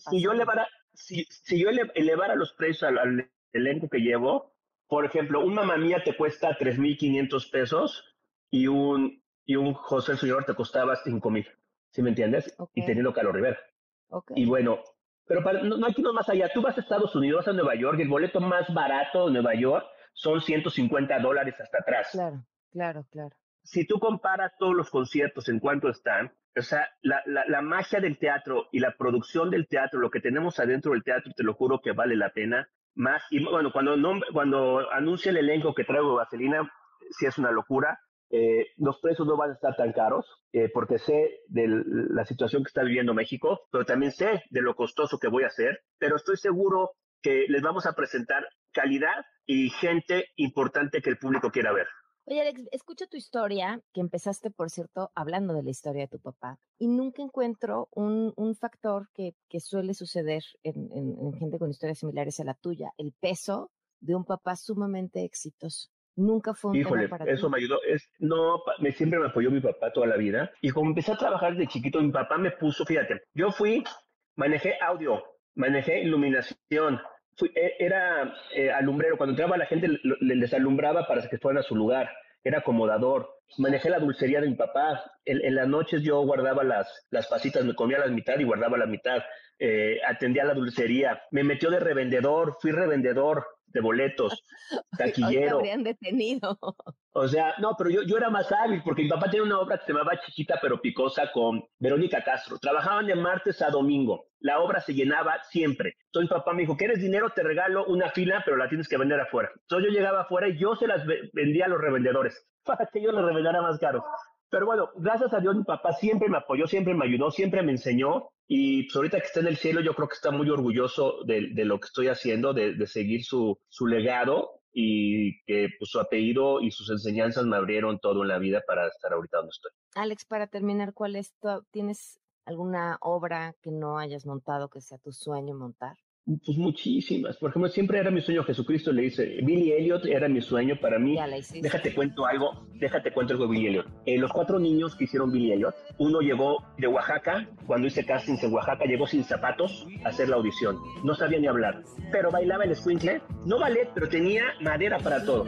si, yo elevara, si, yo elevara los precios al, elenco que llevo, por ejemplo, un mamá mía te cuesta 3.500 pesos y un, y un José el Señor te costaba 5.000, ¿sí me entiendes? Y teniendo Carlos Rivera. Y bueno, pero no, hay que irnos más allá. Tú vas a Estados Unidos, vas a Nueva York, y el boleto más barato de Nueva York son 150 dólares hasta atrás.
Claro, claro, claro.
Si tú comparas todos los conciertos en cuanto están, o sea, la, magia del teatro y la producción del teatro, lo que tenemos adentro del teatro, te lo juro que vale la pena. Más, y bueno, cuando, cuando anuncia el elenco que traigo Vaselina, sí es una locura. Eh, los precios no van a estar tan caros, eh, porque sé de la situación que está viviendo México, pero también sé de lo costoso que voy a hacer, pero estoy seguro que les vamos a presentar calidad y gente importante que el público quiera ver.
Oye, Alex, escucho tu historia, que empezaste, por cierto, hablando de la historia de tu papá, y nunca encuentro un, factor que, suele suceder en gente con historias similares a la tuya, el peso de un papá sumamente exitoso. Nunca fue un
Híjole,
para
eso me ayudó. Es, no, me, siempre me apoyó mi papá toda la vida. Y como empecé a trabajar de chiquito, mi papá me puso, fíjate, yo fui, manejé audio, manejé iluminación, fui, e, era eh, alumbrero. Cuando entraba la gente, les alumbraba para que fueran a su lugar. Era acomodador. Manejé la dulcería de mi papá. En, las noches yo guardaba las, las pasitas, me comía la mitad y guardaba la mitad. Eh, atendía la dulcería. Me metió de revendedor, fui revendedor de boletos, taquillero.
habrían detenido.
O sea, no, pero yo, yo era más hábil porque mi papá tenía una obra que se llamaba Chiquita pero Picosa con Verónica Castro. Trabajaban de martes a domingo. La obra se llenaba siempre. Entonces mi papá me dijo, ¿quieres dinero? Te regalo una fila, pero la tienes que vender afuera. Entonces yo llegaba afuera y yo se las vendía a los revendedores para que yo las revendara más caro. Pero bueno, gracias a Dios mi papá siempre me apoyó, siempre me ayudó, siempre me enseñó y pues ahorita que está en el cielo, yo creo que está muy orgulloso de, lo que estoy haciendo, de, seguir su, su, legado y que pues, su apellido y sus enseñanzas me abrieron todo en la vida para estar ahorita donde estoy.
Alex, para terminar, ¿cuál es tu, ¿tienes alguna obra que no hayas montado que sea tu sueño montar?
Pues muchísimas. Por ejemplo, siempre era mi sueño, Jesucristo le dice, Billy Elliot era mi sueño para mí. Déjate cuento algo, déjate cuento algo de Billy Elliot. Eh, los cuatro niños que hicieron Billy Elliot, uno llegó de Oaxaca, cuando hice castings en Oaxaca, llegó sin zapatos a hacer la audición. No sabía ni hablar, pero bailaba el squinkle, no ballet, pero tenía madera para todo.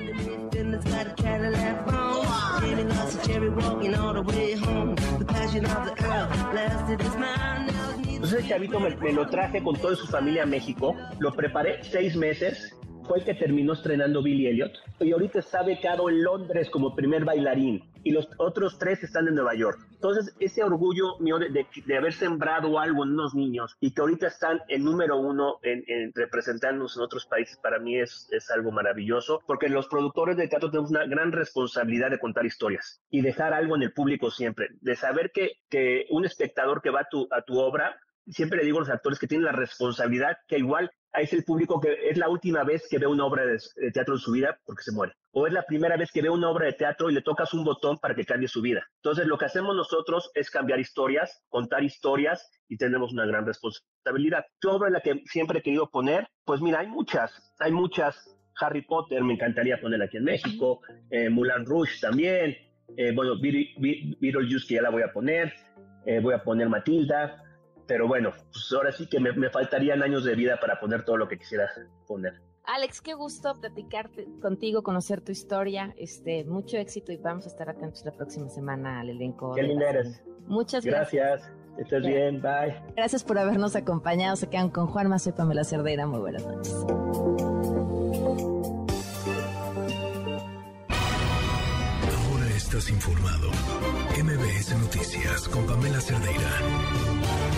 Entonces el chavito me, lo traje con toda su familia a México, lo preparé seis meses, fue el que terminó estrenando Billy Elliot y ahorita está becado en Londres como primer bailarín y los otros tres están en Nueva York. Entonces ese orgullo mío de, haber sembrado algo en unos niños y que ahorita están en número uno en, en representarnos en otros países para mí es, es algo maravilloso porque los productores de teatro tenemos una gran responsabilidad de contar historias y dejar algo en el público siempre, de saber que, que un espectador que va a tu, a tu obra siempre le digo a los actores que tienen la responsabilidad que igual es el público que es la última vez que ve una obra de, teatro en su vida porque se muere. O es la primera vez que ve una obra de teatro y le tocas un botón para que cambie su vida. Entonces lo que hacemos nosotros es cambiar historias, contar historias y tenemos una gran responsabilidad. ¿Qué obra en la que siempre he querido poner? Pues mira, hay muchas, hay muchas. Harry Potter me encantaría poner aquí en México, eh, Mulan Rouge también, eh, bueno, Beetlejuice que ya la voy a poner, eh, voy a poner Matilda, pero bueno, pues ahora sí que me, faltarían años de vida para poner todo lo que quisiera poner.
Alex, qué gusto platicar contigo, conocer tu historia. Este, mucho éxito y vamos a estar atentos la próxima semana al elenco.
Qué linda eres.
Muchas gracias.
Gracias. Estés bien. Bye.
Gracias por habernos acompañado. Se quedan con Juan Soy Pamela Cerdeira. Muy buenas noches.
Ahora estás informado. MBS Noticias con Pamela Cerdeira.